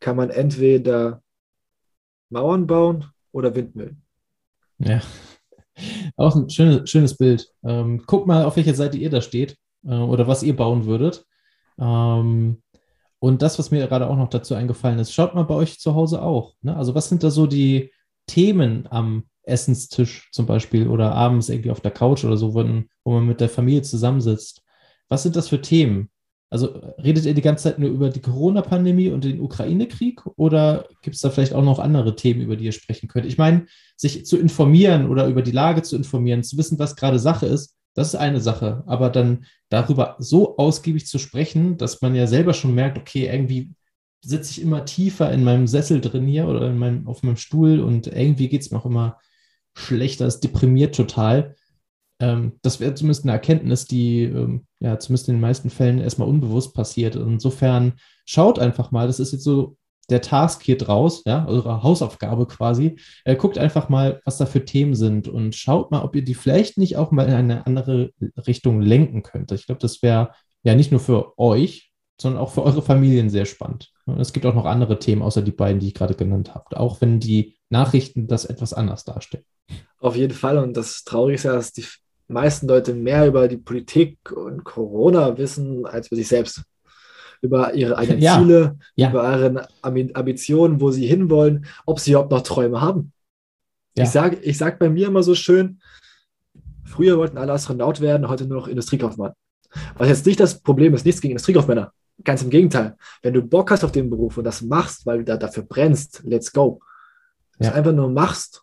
[SPEAKER 2] kann man entweder Mauern bauen oder Windmühlen.
[SPEAKER 1] Ja, auch ein schönes, schönes Bild. Ähm, guck mal, auf welcher Seite ihr da steht äh, oder was ihr bauen würdet. Ähm, und das, was mir gerade auch noch dazu eingefallen ist, schaut mal bei euch zu Hause auch. Ne? Also, was sind da so die Themen am Essenstisch zum Beispiel oder abends irgendwie auf der Couch oder so, wo, wo man mit der Familie zusammensitzt. Was sind das für Themen? Also redet ihr die ganze Zeit nur über die Corona-Pandemie und den Ukraine-Krieg oder gibt es da vielleicht auch noch andere Themen, über die ihr sprechen könnt? Ich meine, sich zu informieren oder über die Lage zu informieren, zu wissen, was gerade Sache ist, das ist eine Sache. Aber dann darüber so ausgiebig zu sprechen, dass man ja selber schon merkt, okay, irgendwie sitze ich immer tiefer in meinem Sessel drin hier oder in meinem, auf meinem Stuhl und irgendwie geht es mir auch immer schlechter, es deprimiert total. Ähm, das wäre zumindest eine Erkenntnis, die ähm, ja zumindest in den meisten Fällen erstmal unbewusst passiert. Insofern schaut einfach mal, das ist jetzt so der Task hier draus, ja, eure Hausaufgabe quasi. Äh, guckt einfach mal, was da für Themen sind und schaut mal, ob ihr die vielleicht nicht auch mal in eine andere Richtung lenken könnt. Ich glaube, das wäre ja nicht nur für euch, sondern auch für eure Familien sehr spannend. Es gibt auch noch andere Themen, außer die beiden, die ich gerade genannt habe, auch wenn die Nachrichten das etwas anders darstellen.
[SPEAKER 2] Auf jeden Fall. Und das Traurige ist ja, dass die meisten Leute mehr über die Politik und Corona wissen als über sich selbst. Über ihre eigenen ja. Ziele, ja. über ihre Ambitionen, wo sie hinwollen, ob sie überhaupt noch Träume haben. Ja. Ich sage ich sag bei mir immer so schön, früher wollten alle Astronaut werden, heute nur noch Industriekaufmann. Was jetzt nicht das Problem ist, nichts gegen Industriekaufmänner. Ganz im Gegenteil. Wenn du Bock hast auf den Beruf und das machst, weil du da dafür brennst, let's go. Ja. Es einfach nur machst,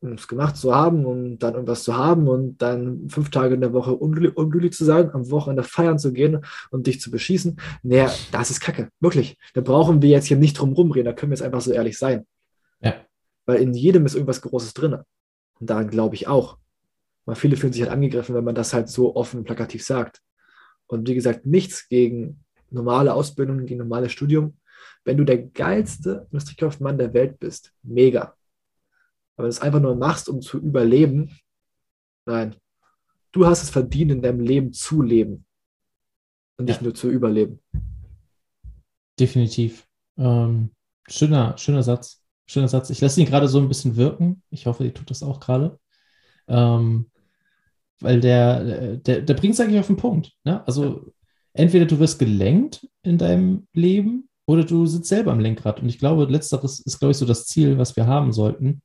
[SPEAKER 2] um es gemacht zu haben, um dann irgendwas zu haben und dann fünf Tage in der Woche unglücklich zu sein, am Wochenende feiern zu gehen und dich zu beschießen. Naja, das ist Kacke. Wirklich. Da brauchen wir jetzt hier nicht drum rumreden. Da können wir jetzt einfach so ehrlich sein. Ja. Weil in jedem ist irgendwas Großes drin. Und daran glaube ich auch. Weil viele fühlen sich halt angegriffen, wenn man das halt so offen plakativ sagt. Und wie gesagt, nichts gegen normale Ausbildung, gegen normales Studium. Wenn du der geilste Industriekaufmann der Welt bist, mega. Aber wenn du es einfach nur machst, um zu überleben, nein. Du hast es verdient, in deinem Leben zu leben und nicht ja. nur zu überleben.
[SPEAKER 1] Definitiv. Ähm, schöner, schöner Satz. Schöner Satz. Ich lasse ihn gerade so ein bisschen wirken. Ich hoffe, ihr tut das auch gerade. Ähm, weil der, der, der bringt es eigentlich auf den Punkt. Ne? Also entweder du wirst gelenkt in deinem Leben oder du sitzt selber am Lenkrad. Und ich glaube, letzteres ist, glaube ich, so das Ziel, was wir haben sollten,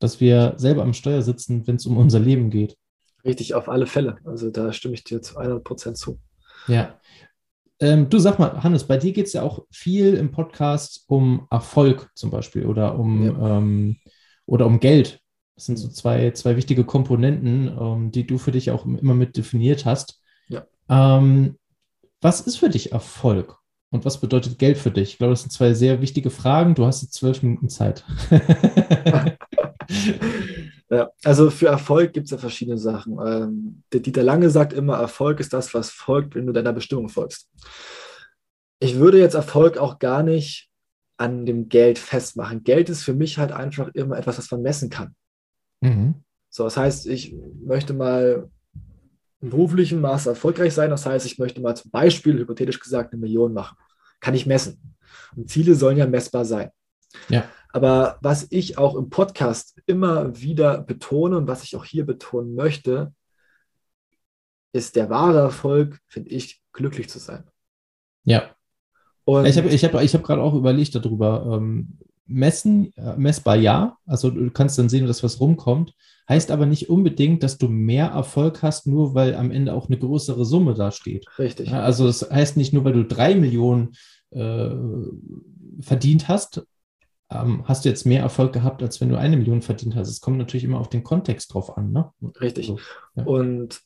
[SPEAKER 1] dass wir selber am Steuer sitzen, wenn es um unser Leben geht.
[SPEAKER 2] Richtig, auf alle Fälle. Also da stimme ich dir zu 100 Prozent zu.
[SPEAKER 1] Ja. Ähm, du sag mal, Hannes, bei dir geht es ja auch viel im Podcast um Erfolg zum Beispiel oder um, ja. ähm, oder um Geld. Das sind so zwei, zwei wichtige Komponenten, ähm, die du für dich auch immer mit definiert hast.
[SPEAKER 2] Ja.
[SPEAKER 1] Ähm, was ist für dich Erfolg? Und was bedeutet Geld für dich? Ich glaube, das sind zwei sehr wichtige Fragen. Du hast jetzt zwölf Minuten Zeit.
[SPEAKER 2] ja, also für Erfolg gibt es ja verschiedene Sachen. Ähm, der Dieter Lange sagt immer, Erfolg ist das, was folgt, wenn du deiner Bestimmung folgst. Ich würde jetzt Erfolg auch gar nicht an dem Geld festmachen. Geld ist für mich halt einfach immer etwas, was man messen kann. Mhm. So, das heißt, ich möchte mal im beruflichen Maße erfolgreich sein. Das heißt, ich möchte mal zum Beispiel, hypothetisch gesagt, eine Million machen. Kann ich messen. Und Ziele sollen ja messbar sein.
[SPEAKER 1] Ja.
[SPEAKER 2] Aber was ich auch im Podcast immer wieder betone und was ich auch hier betonen möchte, ist der wahre Erfolg, finde ich, glücklich zu sein.
[SPEAKER 1] Ja. Und ich habe ich hab, ich hab gerade auch überlegt darüber, ähm, messen, äh, messbar ja. Also du kannst dann sehen, dass was rumkommt. Heißt aber nicht unbedingt, dass du mehr Erfolg hast, nur weil am Ende auch eine größere Summe da steht.
[SPEAKER 2] Richtig.
[SPEAKER 1] Also das heißt nicht nur, weil du drei Millionen äh, verdient hast, ähm, hast du jetzt mehr Erfolg gehabt, als wenn du eine Million verdient hast. Es kommt natürlich immer auf den Kontext drauf an. Ne?
[SPEAKER 2] Richtig. Also, ja. Und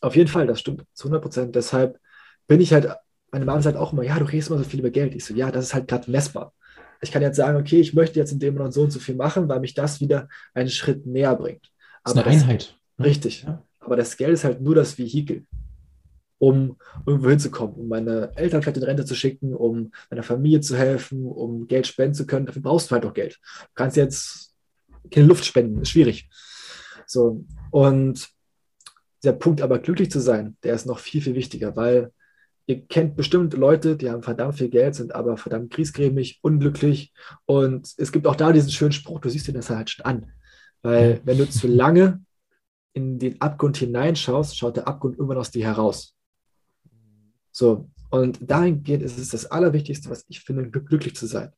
[SPEAKER 2] auf jeden Fall, das stimmt zu 100 Prozent. Deshalb bin ich halt, meine Mama sagt auch immer, ja, du redest immer so viel über Geld. Ich so, ja, das ist halt gerade messbar ich kann jetzt sagen, okay, ich möchte jetzt in dem Monat so und so viel machen, weil mich das wieder einen Schritt näher bringt.
[SPEAKER 1] Aber das ist eine das, Einheit.
[SPEAKER 2] Ne? Richtig. Ja. Aber das Geld ist halt nur das Vehikel, um irgendwo hinzukommen, um meine Eltern vielleicht in Rente zu schicken, um meiner Familie zu helfen, um Geld spenden zu können. Dafür brauchst du halt auch Geld. Du kannst jetzt keine Luft spenden, ist schwierig. So, und der Punkt aber glücklich zu sein, der ist noch viel, viel wichtiger, weil ihr kennt bestimmt Leute, die haben verdammt viel Geld, sind aber verdammt kriesgrämig, unglücklich. Und es gibt auch da diesen schönen Spruch, du siehst dir das halt schon an. Weil wenn du zu lange in den Abgrund hineinschaust, schaut der Abgrund irgendwann aus dir heraus. So, und dahingehend ist es das Allerwichtigste, was ich finde, glücklich zu sein.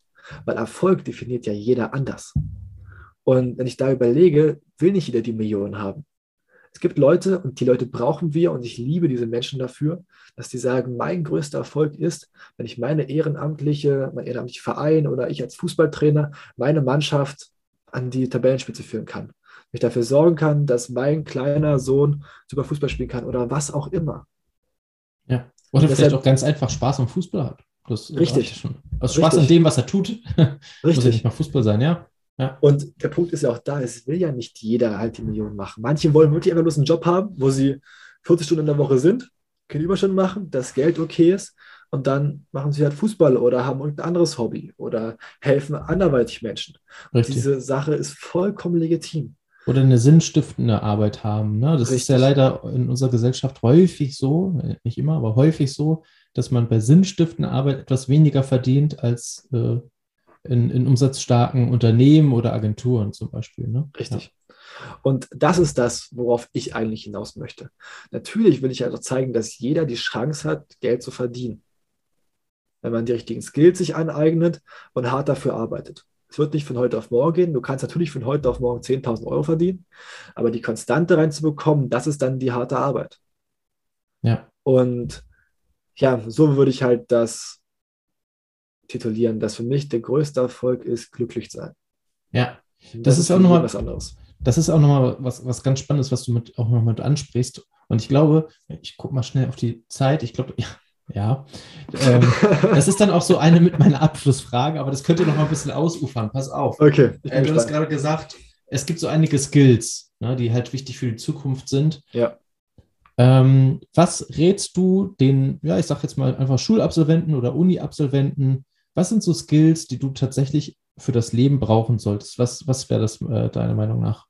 [SPEAKER 2] Weil Erfolg definiert ja jeder anders. Und wenn ich da überlege, will nicht jeder die Millionen haben. Es gibt Leute und die Leute brauchen wir und ich liebe diese Menschen dafür, dass die sagen, mein größter Erfolg ist, wenn ich meine ehrenamtliche, mein ehrenamtlicher Verein oder ich als Fußballtrainer meine Mannschaft an die Tabellenspitze führen kann. Wenn ich dafür sorgen kann, dass mein kleiner Sohn super Fußball spielen kann oder was auch immer.
[SPEAKER 1] Ja. Oder deshalb, vielleicht auch ganz einfach Spaß am Fußball hat.
[SPEAKER 2] Das richtig.
[SPEAKER 1] Schon. Also Spaß richtig. an dem, was er tut.
[SPEAKER 2] Richtig. Muss
[SPEAKER 1] ja nicht mal Fußball sein, ja.
[SPEAKER 2] Ja. Und der Punkt ist ja auch da, es will ja nicht jeder halt die Millionen machen. Manche wollen wirklich einfach bloß einen Job haben, wo sie 40 Stunden in der Woche sind, keine Überstunden machen, das Geld okay ist und dann machen sie halt Fußball oder haben irgendein anderes Hobby oder helfen anderweitig Menschen. Und diese Sache ist vollkommen legitim.
[SPEAKER 1] Oder eine sinnstiftende Arbeit haben. Ne? Das Richtig. ist ja leider in unserer Gesellschaft häufig so, nicht immer, aber häufig so, dass man bei sinnstiftender Arbeit etwas weniger verdient als äh, in, in umsatzstarken Unternehmen oder Agenturen zum Beispiel. Ne?
[SPEAKER 2] Richtig. Ja. Und das ist das, worauf ich eigentlich hinaus möchte. Natürlich will ich also zeigen, dass jeder die Chance hat, Geld zu verdienen. Wenn man die richtigen Skills sich aneignet und hart dafür arbeitet. Es wird nicht von heute auf morgen gehen. Du kannst natürlich von heute auf morgen 10.000 Euro verdienen, aber die Konstante reinzubekommen, das ist dann die harte Arbeit.
[SPEAKER 1] Ja.
[SPEAKER 2] Und ja, so würde ich halt das titulieren, dass für mich der größte Erfolg ist, glücklich sein.
[SPEAKER 1] Ja, das, das ist auch nochmal was anderes. Das ist auch nochmal was, was ganz Spannendes, was du mit, auch noch mit ansprichst. Und ich glaube, ich gucke mal schnell auf die Zeit. Ich glaube, ja, ja. Ähm, das ist dann auch so eine mit meiner Abschlussfrage, aber das könnte noch mal ein bisschen ausufern. Pass auf.
[SPEAKER 2] Okay.
[SPEAKER 1] Äh, du hast gerade gesagt, es gibt so einige Skills, ne, die halt wichtig für die Zukunft sind.
[SPEAKER 2] Ja.
[SPEAKER 1] Ähm, was rätst du den, ja, ich sag jetzt mal einfach Schulabsolventen oder Uni-Absolventen, was sind so Skills, die du tatsächlich für das Leben brauchen solltest? Was, was wäre das äh, deiner Meinung nach?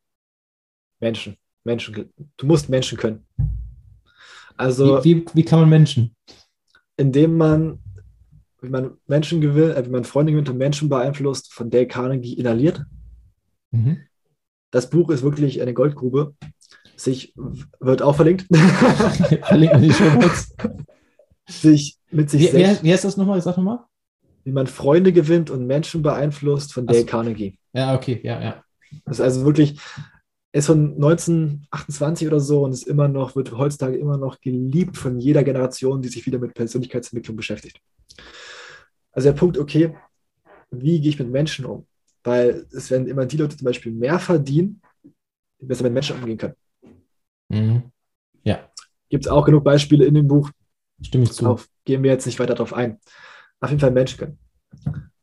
[SPEAKER 2] Menschen. Menschen. Du musst Menschen können. Also,
[SPEAKER 1] wie, wie, wie kann man Menschen?
[SPEAKER 2] Indem man, wie man Menschen gewinnt, äh, wie man Freunde gewinnt und Menschen beeinflusst, von Dale Carnegie inhaliert. Mhm. Das Buch ist wirklich eine Goldgrube. Sich wird auch verlinkt. Die Show sich mit sich
[SPEAKER 1] Wie,
[SPEAKER 2] selbst,
[SPEAKER 1] wie heißt das nochmal? Sag nochmal.
[SPEAKER 2] Wie man Freunde gewinnt und Menschen beeinflusst von Dale
[SPEAKER 1] so.
[SPEAKER 2] Carnegie.
[SPEAKER 1] Ja, okay, ja, ja.
[SPEAKER 2] Das ist also wirklich, ist von 1928 oder so und ist immer noch, wird heutzutage immer noch geliebt von jeder Generation, die sich wieder mit Persönlichkeitsentwicklung beschäftigt. Also der Punkt, okay, wie gehe ich mit Menschen um? Weil es werden immer die Leute zum Beispiel mehr verdienen, die besser mit Menschen umgehen können.
[SPEAKER 1] Mhm. Ja,
[SPEAKER 2] Gibt es auch genug Beispiele in dem Buch,
[SPEAKER 1] stimme ich zu.
[SPEAKER 2] Darauf gehen wir jetzt nicht weiter drauf ein. Auf jeden Fall Menschen können.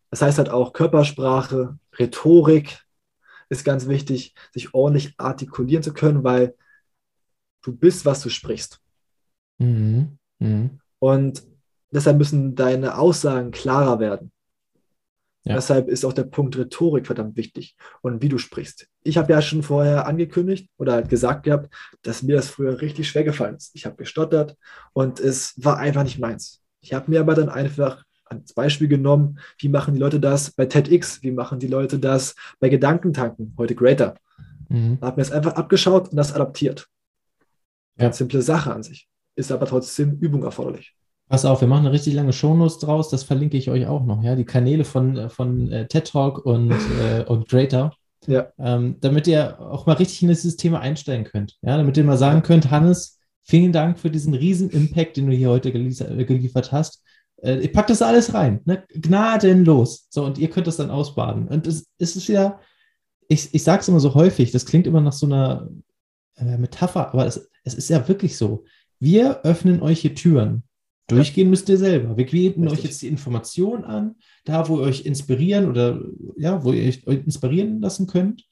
[SPEAKER 2] Das heißt halt auch Körpersprache, Rhetorik ist ganz wichtig, sich ordentlich artikulieren zu können, weil du bist, was du sprichst.
[SPEAKER 1] Mhm. Mhm.
[SPEAKER 2] Und deshalb müssen deine Aussagen klarer werden.
[SPEAKER 1] Ja.
[SPEAKER 2] Deshalb ist auch der Punkt Rhetorik verdammt wichtig und wie du sprichst. Ich habe ja schon vorher angekündigt oder halt gesagt gehabt, dass mir das früher richtig schwer gefallen ist. Ich habe gestottert und es war einfach nicht meins. Ich habe mir aber dann einfach als Beispiel genommen, wie machen die Leute das bei TEDx, wie machen die Leute das bei Gedankentanken, heute Greater.
[SPEAKER 1] Mhm.
[SPEAKER 2] Habe mir das einfach abgeschaut und das adaptiert.
[SPEAKER 1] Ja.
[SPEAKER 2] Ganz simple Sache an sich. Ist aber trotzdem Übung erforderlich.
[SPEAKER 1] Pass auf, wir machen eine richtig lange Shownotes draus, das verlinke ich euch auch noch, ja, die Kanäle von, äh, von äh, TED Talk und, äh, und Greater,
[SPEAKER 2] Ja.
[SPEAKER 1] ähm, damit ihr auch mal richtig in dieses Thema einsteigen könnt, ja, damit ihr mal sagen könnt, Hannes, vielen Dank für diesen riesen Impact, den du hier heute geliefert, äh, geliefert hast. Äh, ich pack das alles rein, ne? gnadenlos, so, und ihr könnt das dann ausbaden. Und es, es ist wieder, ich, ich sage es immer so häufig, das klingt immer nach so einer äh, Metapher, aber es, es ist ja wirklich so. Wir öffnen euch hier Türen. Durchgehen müsst ihr selber. Wir bieten euch jetzt die Information an, da wo ihr euch inspirieren oder ja, wo ihr euch inspirieren lassen könnt.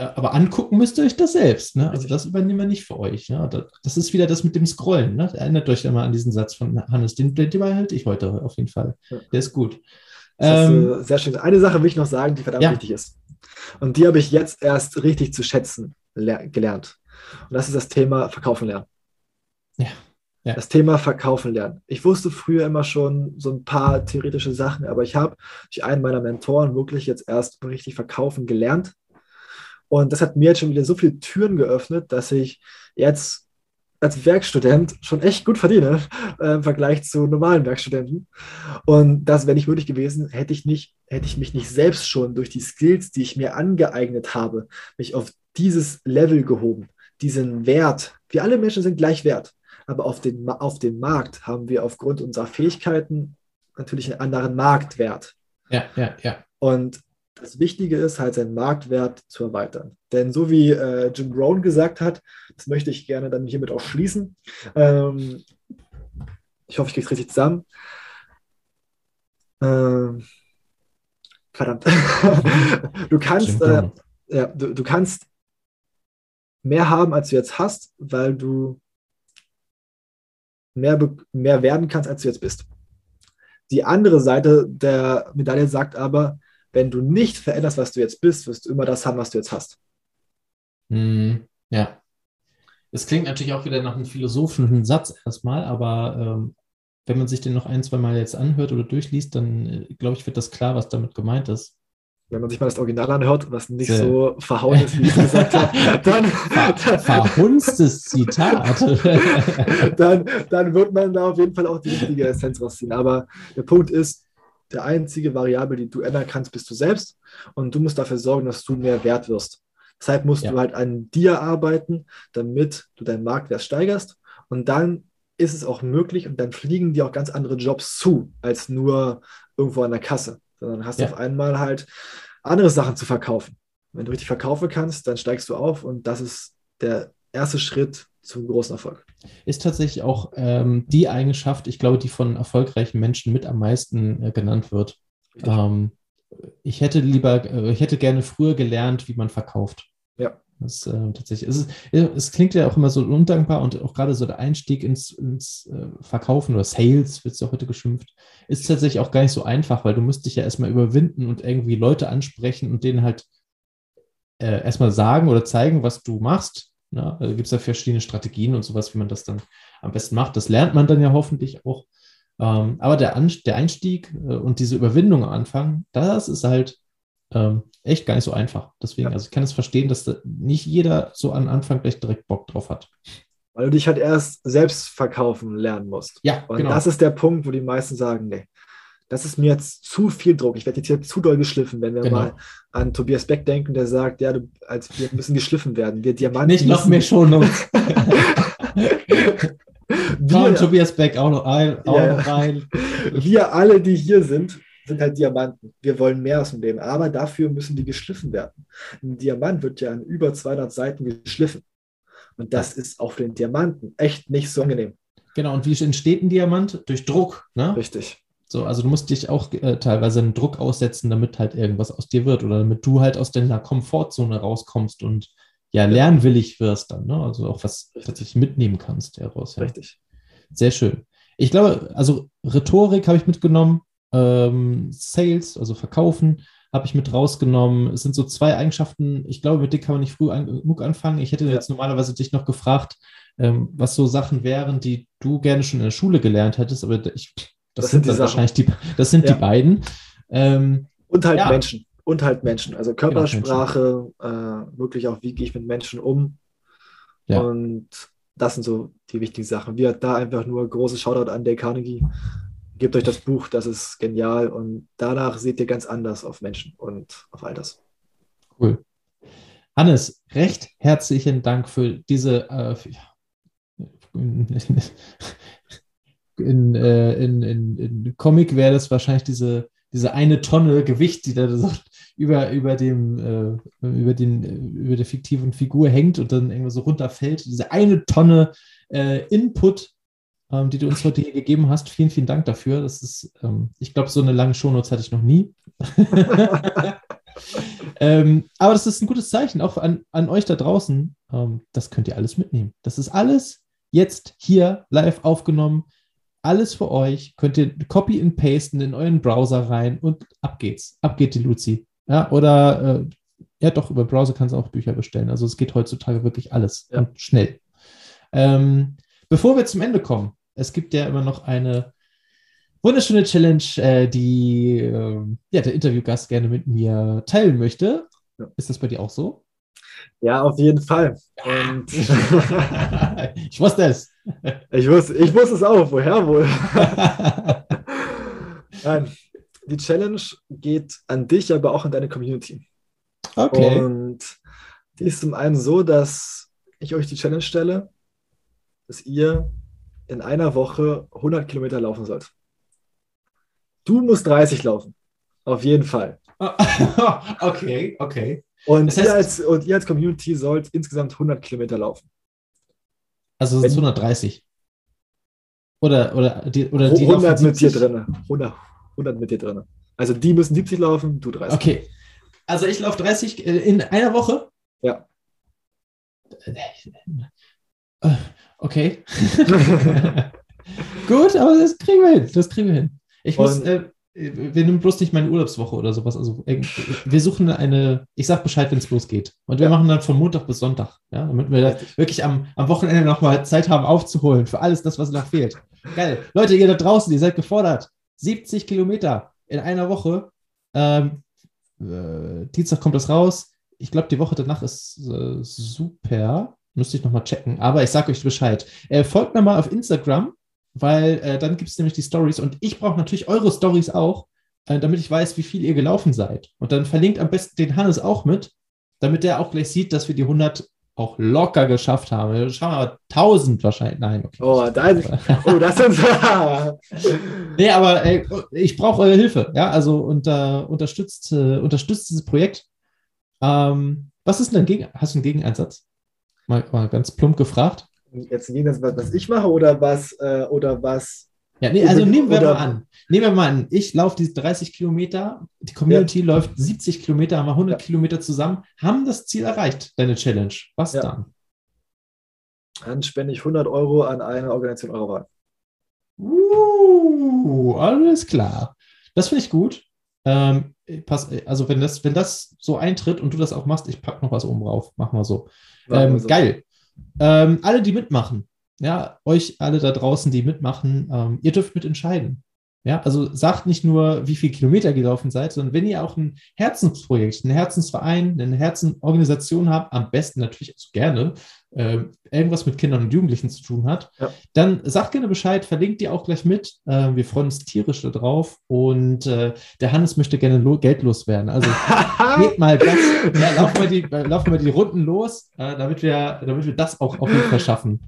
[SPEAKER 2] Ja.
[SPEAKER 1] Äh, Aber angucken müsst ihr euch das selbst. Ne? Also das übernehmen wir nicht für euch. Ne? Das- ist wieder das mit dem Scrollen. Ne? Erinnert euch einmal an diesen Satz von Hannes. Den, den behalte ich heute auf jeden Fall.
[SPEAKER 2] Ja.
[SPEAKER 1] Der ist gut.
[SPEAKER 2] Das hast
[SPEAKER 1] Ähm,
[SPEAKER 2] sehr schön. Eine Sache will ich noch sagen, die verdammt
[SPEAKER 1] Ja.
[SPEAKER 2] wichtig ist. Und die habe ich jetzt erst richtig zu schätzen ler- gelernt. Und das ist das Thema Verkaufen lernen.
[SPEAKER 1] Ja. Ja.
[SPEAKER 2] Das Thema Verkaufen lernen. Ich wusste früher immer schon so ein paar theoretische Sachen, aber ich habe durch einen meiner Mentoren wirklich jetzt erst richtig verkaufen gelernt. Und das hat mir jetzt schon wieder so viele Türen geöffnet, dass ich jetzt als Werkstudent schon echt gut verdiene äh, im Vergleich zu normalen Werkstudenten. Und das wäre nicht möglich gewesen, hätte ich nicht, hätte ich mich nicht selbst schon durch die Skills, die ich mir angeeignet habe, mich auf dieses Level gehoben, diesen Wert. Wir alle Menschen sind gleich wert, aber auf den, Ma- auf dem Markt haben wir aufgrund unserer Fähigkeiten natürlich einen anderen Marktwert.
[SPEAKER 1] ja, ja, ja.
[SPEAKER 2] Und das Wichtige ist halt, seinen Marktwert zu erweitern. Denn so wie äh, Jim Brown gesagt hat, das möchte ich gerne dann hiermit auch schließen. Ähm, ich hoffe, ich kriege es richtig zusammen. Ähm, verdammt. du kannst, äh, ja, du, du kannst mehr haben, als du jetzt hast, weil du mehr, mehr werden kannst, als du jetzt bist. Die andere Seite der Medaille sagt aber, wenn du nicht veränderst, was du jetzt bist, wirst du immer das haben, was du jetzt hast.
[SPEAKER 1] Mhm. Ja. Es klingt natürlich auch wieder nach einem philosophischen Satz erstmal, aber ähm, wenn man sich den noch ein, zwei Mal jetzt anhört oder durchliest, dann äh, glaube ich, wird das klar, was damit gemeint ist.
[SPEAKER 2] Wenn man sich mal das Original anhört, was nicht
[SPEAKER 1] Sehr.
[SPEAKER 2] so verhauen ist, wie ich es gesagt habe, dann,
[SPEAKER 1] Ver verhunstes Zitat.
[SPEAKER 2] dann, dann wird man da auf jeden Fall auch die richtige Essenz rausziehen. Aber der Punkt ist, der einzige Variable, die du ändern kannst, bist du selbst. Und du musst dafür sorgen, dass du mehr wert wirst. Deshalb musst
[SPEAKER 1] Ja.
[SPEAKER 2] du halt an dir arbeiten, damit du deinen Marktwert steigerst. Und dann ist es auch möglich und dann fliegen dir auch ganz andere Jobs zu, als nur irgendwo an der Kasse. Sondern hast du
[SPEAKER 1] Ja.
[SPEAKER 2] auf einmal halt andere Sachen zu verkaufen. Wenn du richtig verkaufen kannst, dann steigst du auf und das ist der erste Schritt zum großen Erfolg.
[SPEAKER 1] Ist tatsächlich auch ähm, die Eigenschaft, ich glaube, die von erfolgreichen Menschen mit am meisten äh, genannt wird. Ähm, ich hätte lieber, äh, ich hätte gerne früher gelernt, wie man verkauft.
[SPEAKER 2] Ja.
[SPEAKER 1] Das äh, tatsächlich, es, ist, es klingt ja auch immer so undankbar und auch gerade so der Einstieg ins, ins äh, Verkaufen oder Sales, wird es ja heute geschimpft, ist tatsächlich auch gar nicht so einfach, weil du musst dich ja erstmal überwinden und irgendwie Leute ansprechen und denen halt äh, erstmal sagen oder zeigen, was du machst. Ja, da gibt es ja verschiedene Strategien und sowas, wie man das dann am besten macht. Das lernt man dann ja hoffentlich auch. Ähm, aber der, An der Einstieg äh, und diese Überwindung am Anfang, das ist halt ähm, echt gar nicht so einfach. Deswegen,
[SPEAKER 2] Ja.
[SPEAKER 1] also ich kann es verstehen, dass da nicht jeder so am Anfang gleich direkt Bock drauf hat.
[SPEAKER 2] Weil du dich halt erst selbst verkaufen lernen musst.
[SPEAKER 1] Ja,
[SPEAKER 2] Und
[SPEAKER 1] genau.
[SPEAKER 2] das ist der Punkt, wo die meisten sagen, nee, das ist mir jetzt zu viel Druck. Ich werde jetzt hier zu doll geschliffen, wenn wir
[SPEAKER 1] Genau.
[SPEAKER 2] mal an Tobias Beck denken, der sagt, ja, du, als wir müssen geschliffen werden. Wir Diamanten
[SPEAKER 1] Nicht noch mehr. Komm,
[SPEAKER 2] wir,
[SPEAKER 1] Tobias Beck auch noch, ein, auch
[SPEAKER 2] Ja,
[SPEAKER 1] noch rein.
[SPEAKER 2] wir alle, die hier sind, sind halt Diamanten. Wir wollen mehr aus dem Leben, aber dafür müssen die geschliffen werden. Ein Diamant wird ja an über 200 Seiten geschliffen. Und das ist auf den Diamanten echt nicht so angenehm.
[SPEAKER 1] Genau, und wie entsteht ein Diamant? Durch Druck. Ne?
[SPEAKER 2] Richtig.
[SPEAKER 1] So, also du musst dich auch äh, teilweise einen Druck aussetzen, damit halt irgendwas aus dir wird oder damit du halt aus deiner Komfortzone rauskommst und ja, lernwillig wirst dann, ne? Also auch was tatsächlich mitnehmen kannst daraus. Ja.
[SPEAKER 2] Richtig.
[SPEAKER 1] Sehr schön. Ich glaube, also Rhetorik habe ich mitgenommen, ähm, Sales, also Verkaufen, habe ich mit rausgenommen. Es sind so zwei Eigenschaften. Ich glaube, mit denen kann man nicht früh an, genug anfangen. Ich hätte
[SPEAKER 2] Ja.
[SPEAKER 1] jetzt normalerweise dich noch gefragt, ähm, was so Sachen wären, die du gerne schon in der Schule gelernt hättest, aber ich, das,
[SPEAKER 2] Das
[SPEAKER 1] sind
[SPEAKER 2] sind
[SPEAKER 1] wahrscheinlich die, das sind
[SPEAKER 2] Ja.
[SPEAKER 1] die beiden. Ähm,
[SPEAKER 2] Und halt
[SPEAKER 1] Ja.
[SPEAKER 2] Menschen. Und halt Menschen. Also
[SPEAKER 1] Genau,
[SPEAKER 2] Körpersprache, äh, wirklich auch, wie gehe ich mit Menschen um.
[SPEAKER 1] Ja.
[SPEAKER 2] Und das sind so die wichtigen Sachen. Wir da einfach nur großes Shoutout an Dale Carnegie. Gebt euch das Buch, das ist genial. Und danach seht ihr ganz anders auf Menschen und auf all das.
[SPEAKER 1] Cool. Hannes, recht herzlichen Dank für diese. Äh, in, äh, in, in, in Comic wäre das wahrscheinlich diese, diese eine Tonne Gewicht, die da so über, über, dem, äh, über, den, über der fiktiven Figur hängt und dann irgendwo so runterfällt. Diese eine Tonne äh, Input, ähm, die du uns heute hier gegeben hast. Vielen, vielen Dank dafür. Das ist, ähm, ich glaube, so eine lange Shownotes hatte ich noch nie. ähm, aber das ist ein gutes Zeichen, auch an, an euch da draußen. Ähm, das könnt ihr alles mitnehmen. Das ist alles jetzt hier live aufgenommen. Alles für euch. Könnt ihr copy and pasten in euren Browser rein und ab geht's. Ab geht die Luzi. Ja, oder äh, ja, doch, über Browser kannst du auch Bücher bestellen. Also es geht heutzutage wirklich alles
[SPEAKER 2] Ja.
[SPEAKER 1] und schnell. Ähm, bevor wir zum Ende kommen, es gibt ja immer noch eine wunderschöne Challenge, äh, die ähm, ja, der Interviewgast gerne mit mir teilen möchte.
[SPEAKER 2] Ja.
[SPEAKER 1] Ist das bei dir auch so?
[SPEAKER 2] Ja, auf jeden Fall. Und
[SPEAKER 1] ich wusste es.
[SPEAKER 2] ich, wusste, ich wusste es auch. Woher wohl? Nein, die Challenge geht an dich, aber auch an deine Community.
[SPEAKER 1] okay.
[SPEAKER 2] Und die ist zum einen so, dass ich euch die Challenge stelle, dass ihr in einer Woche 100 Kilometer laufen sollt. Du musst 30 laufen. Auf jeden Fall.
[SPEAKER 1] okay, okay.
[SPEAKER 2] Und,
[SPEAKER 1] Das heißt-
[SPEAKER 2] ihr, als, und ihr als Community sollt insgesamt 100 Kilometer laufen.
[SPEAKER 1] Also sind es
[SPEAKER 2] Wenn-
[SPEAKER 1] 130. Oder, oder die, oder die
[SPEAKER 2] 100
[SPEAKER 1] laufen
[SPEAKER 2] mit dir
[SPEAKER 1] 70?
[SPEAKER 2] drin. 100, 100 mit dir drin. Also die müssen 70 laufen, du 30.
[SPEAKER 1] Okay. Also ich laufe 30 äh, in einer Woche?
[SPEAKER 2] Ja.
[SPEAKER 1] Äh, Okay. Gut, aber das kriegen wir hin. Das kriegen wir hin. Ich muss, äh, wir nehmen bloß nicht meine Urlaubswoche oder sowas. Also irgend- wir suchen eine, ich sag Bescheid, wenn es losgeht. Und wir machen dann von Montag bis Sonntag, ja, damit wir wirklich am, am Wochenende nochmal Zeit haben aufzuholen für alles das, was noch fehlt. Geil. Leute, ihr da draußen, ihr seid gefordert. 70 Kilometer in einer Woche. Ähm, äh, Dienstag kommt das raus. Ich glaube, die Woche danach ist äh, super. Müsste ich nochmal checken. Aber ich sage euch Bescheid. Äh, folgt mir mal auf Instagram, weil äh, dann gibt es nämlich die Stories. Und ich brauche natürlich eure Stories auch, äh, damit ich weiß, wie viel ihr gelaufen seid. Und dann verlinkt am besten den Hannes auch mit, damit der auch gleich sieht, dass wir die 100 auch locker geschafft haben. Wir schauen aber 1000 wahrscheinlich. Nein, okay.
[SPEAKER 2] Oh, dein, oh, das sind
[SPEAKER 1] Nee, aber ey, ich brauche eure Hilfe. Ja, also unter, unterstützt, äh, unterstützt dieses Projekt. Ähm, was ist denn dein Gegen Hast du einen Gegeneinsatz? Mal, mal ganz plump gefragt.
[SPEAKER 2] Jetzt gegen das, was ich mache oder was, äh, oder was.
[SPEAKER 1] Ja, nee, also nehmen wir
[SPEAKER 2] oder-
[SPEAKER 1] mal an. Nehmen wir mal an, ich laufe diese 30 Kilometer, die Community läuft 70 Kilometer, haben wir 100 Kilometer zusammen, haben das Ziel erreicht, deine Challenge. Was
[SPEAKER 2] Ja.
[SPEAKER 1] dann?
[SPEAKER 2] Dann spende ich 100 Euro an eine Organisation eurer Wahl.
[SPEAKER 1] Uh, alles klar. Das finde ich gut. Ähm, pass, also wenn das, wenn das so eintritt und du das auch machst, ich packe noch was oben drauf. Machen wir so.
[SPEAKER 2] Machen wir
[SPEAKER 1] Ähm,
[SPEAKER 2] so.
[SPEAKER 1] Geil. Ähm, alle, die mitmachen, ja, euch alle da draußen, die mitmachen, ähm, ihr dürft mitentscheiden. Ja, also sagt nicht nur, wie viele Kilometer gelaufen seid, sondern wenn ihr auch ein Herzensprojekt, einen Herzensverein, eine Herzenorganisation habt, am besten natürlich also gerne, äh, irgendwas mit Kindern und Jugendlichen zu tun hat, ja. dann sagt gerne Bescheid, verlinkt die auch gleich mit. Äh, wir freuen uns tierisch darauf und äh, der Hannes möchte gerne Geld loswerden. Also geht mal das, ja, laufen, wir die, laufen wir die Runden los, äh, damit, wir, damit wir das auch auf jeden Fall schaffen.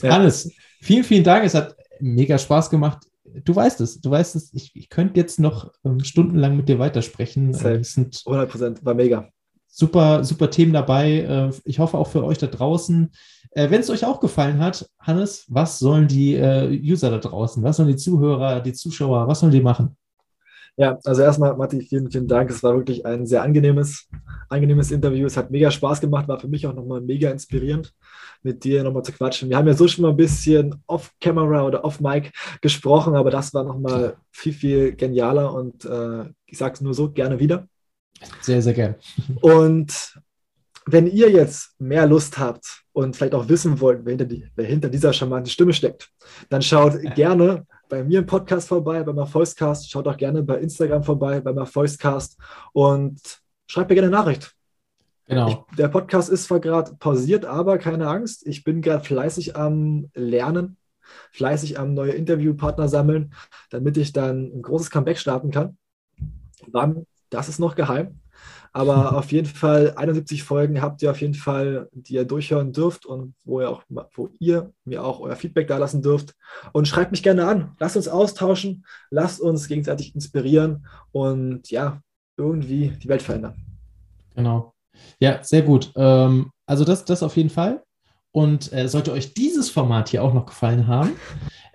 [SPEAKER 1] Ja. Hannes, vielen, vielen Dank. Es hat mega Spaß gemacht du weißt es, du weißt es, ich, ich könnte jetzt noch ähm, stundenlang mit dir weitersprechen.
[SPEAKER 2] Äh, es sind 100 Prozent, war mega.
[SPEAKER 1] Super, super Themen dabei. Äh, ich hoffe auch für euch da draußen. Äh, Wenn es euch auch gefallen hat, Hannes, was sollen die äh, User da draußen, was sollen die Zuhörer, die Zuschauer, was sollen die machen?
[SPEAKER 2] Ja, also erstmal, Matti, vielen, vielen Dank. Es war wirklich ein sehr angenehmes, angenehmes Interview. Es hat mega Spaß gemacht, war für mich auch nochmal mega inspirierend, mit dir nochmal zu quatschen. Wir haben ja so schon mal ein bisschen off-Camera oder off-Mic gesprochen, aber das war nochmal viel, viel genialer und äh, ich sage es nur so, gerne wieder.
[SPEAKER 1] Sehr, sehr gern.
[SPEAKER 2] Und wenn ihr jetzt mehr Lust habt und vielleicht auch wissen wollt, wer hinter, die, wer hinter dieser charmanten Stimme steckt, dann schaut gerne bei mir im Podcast vorbei, beim Erfolgscast. Schaut auch gerne bei Instagram vorbei, beim Erfolgscast und schreibt mir gerne eine Nachricht. Genau. Ich, der Podcast ist zwar gerade pausiert, aber keine Angst. Ich bin gerade fleißig am Lernen, fleißig am neue Interviewpartner sammeln, damit ich dann ein großes Comeback starten kann. Wann, das ist noch geheim. Aber auf jeden Fall 71 Folgen habt ihr auf jeden Fall, die ihr durchhören dürft und wo ihr, auch, wo ihr mir auch euer Feedback da lassen dürft. Und schreibt mich gerne an. Lasst uns austauschen, lasst uns gegenseitig inspirieren und ja, irgendwie die Welt verändern.
[SPEAKER 1] Genau. Ja, sehr gut. Ähm, also das, das auf jeden Fall. Und äh, sollte euch dieses Format hier auch noch gefallen haben,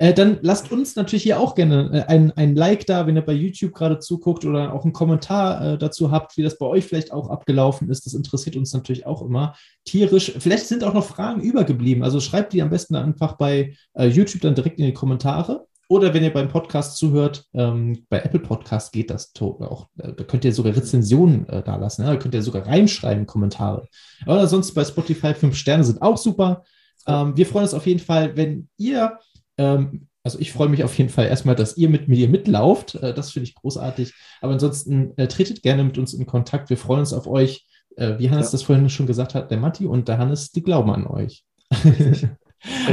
[SPEAKER 1] äh, dann lasst uns natürlich hier auch gerne äh, ein, ein Like da, wenn ihr bei YouTube gerade zuguckt oder auch einen Kommentar äh, dazu habt, wie das bei euch vielleicht auch abgelaufen ist. Das interessiert uns natürlich auch immer tierisch. Vielleicht sind auch noch Fragen übergeblieben. Also schreibt die am besten einfach bei äh, YouTube dann direkt in die Kommentare. Oder wenn ihr beim Podcast zuhört, ähm, bei Apple Podcast geht das auch. Äh, da könnt ihr sogar Rezensionen äh, da lassen. Ja? Da könnt ihr sogar reinschreiben, Kommentare. Aber sonst bei Spotify fünf Sterne sind auch super. Ähm, wir freuen uns auf jeden Fall, wenn ihr ähm, also ich freue mich auf jeden Fall erstmal, dass ihr mit mir mitlauft. Äh, das finde ich großartig. Aber ansonsten äh, tretet gerne mit uns in Kontakt. Wir freuen uns auf euch. Äh, wie Hannes ja. das vorhin schon gesagt hat, der Matti und der Hannes, die glauben an euch.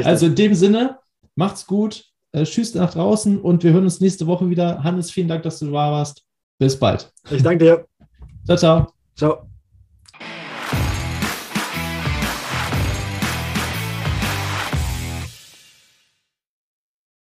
[SPEAKER 1] also in dem Sinne, macht's gut. Äh, tschüss nach draußen und wir hören uns nächste Woche wieder. Hannes, vielen Dank, dass du da warst. Bis bald.
[SPEAKER 2] Ich danke dir.
[SPEAKER 1] Ciao, ciao.
[SPEAKER 2] Ciao.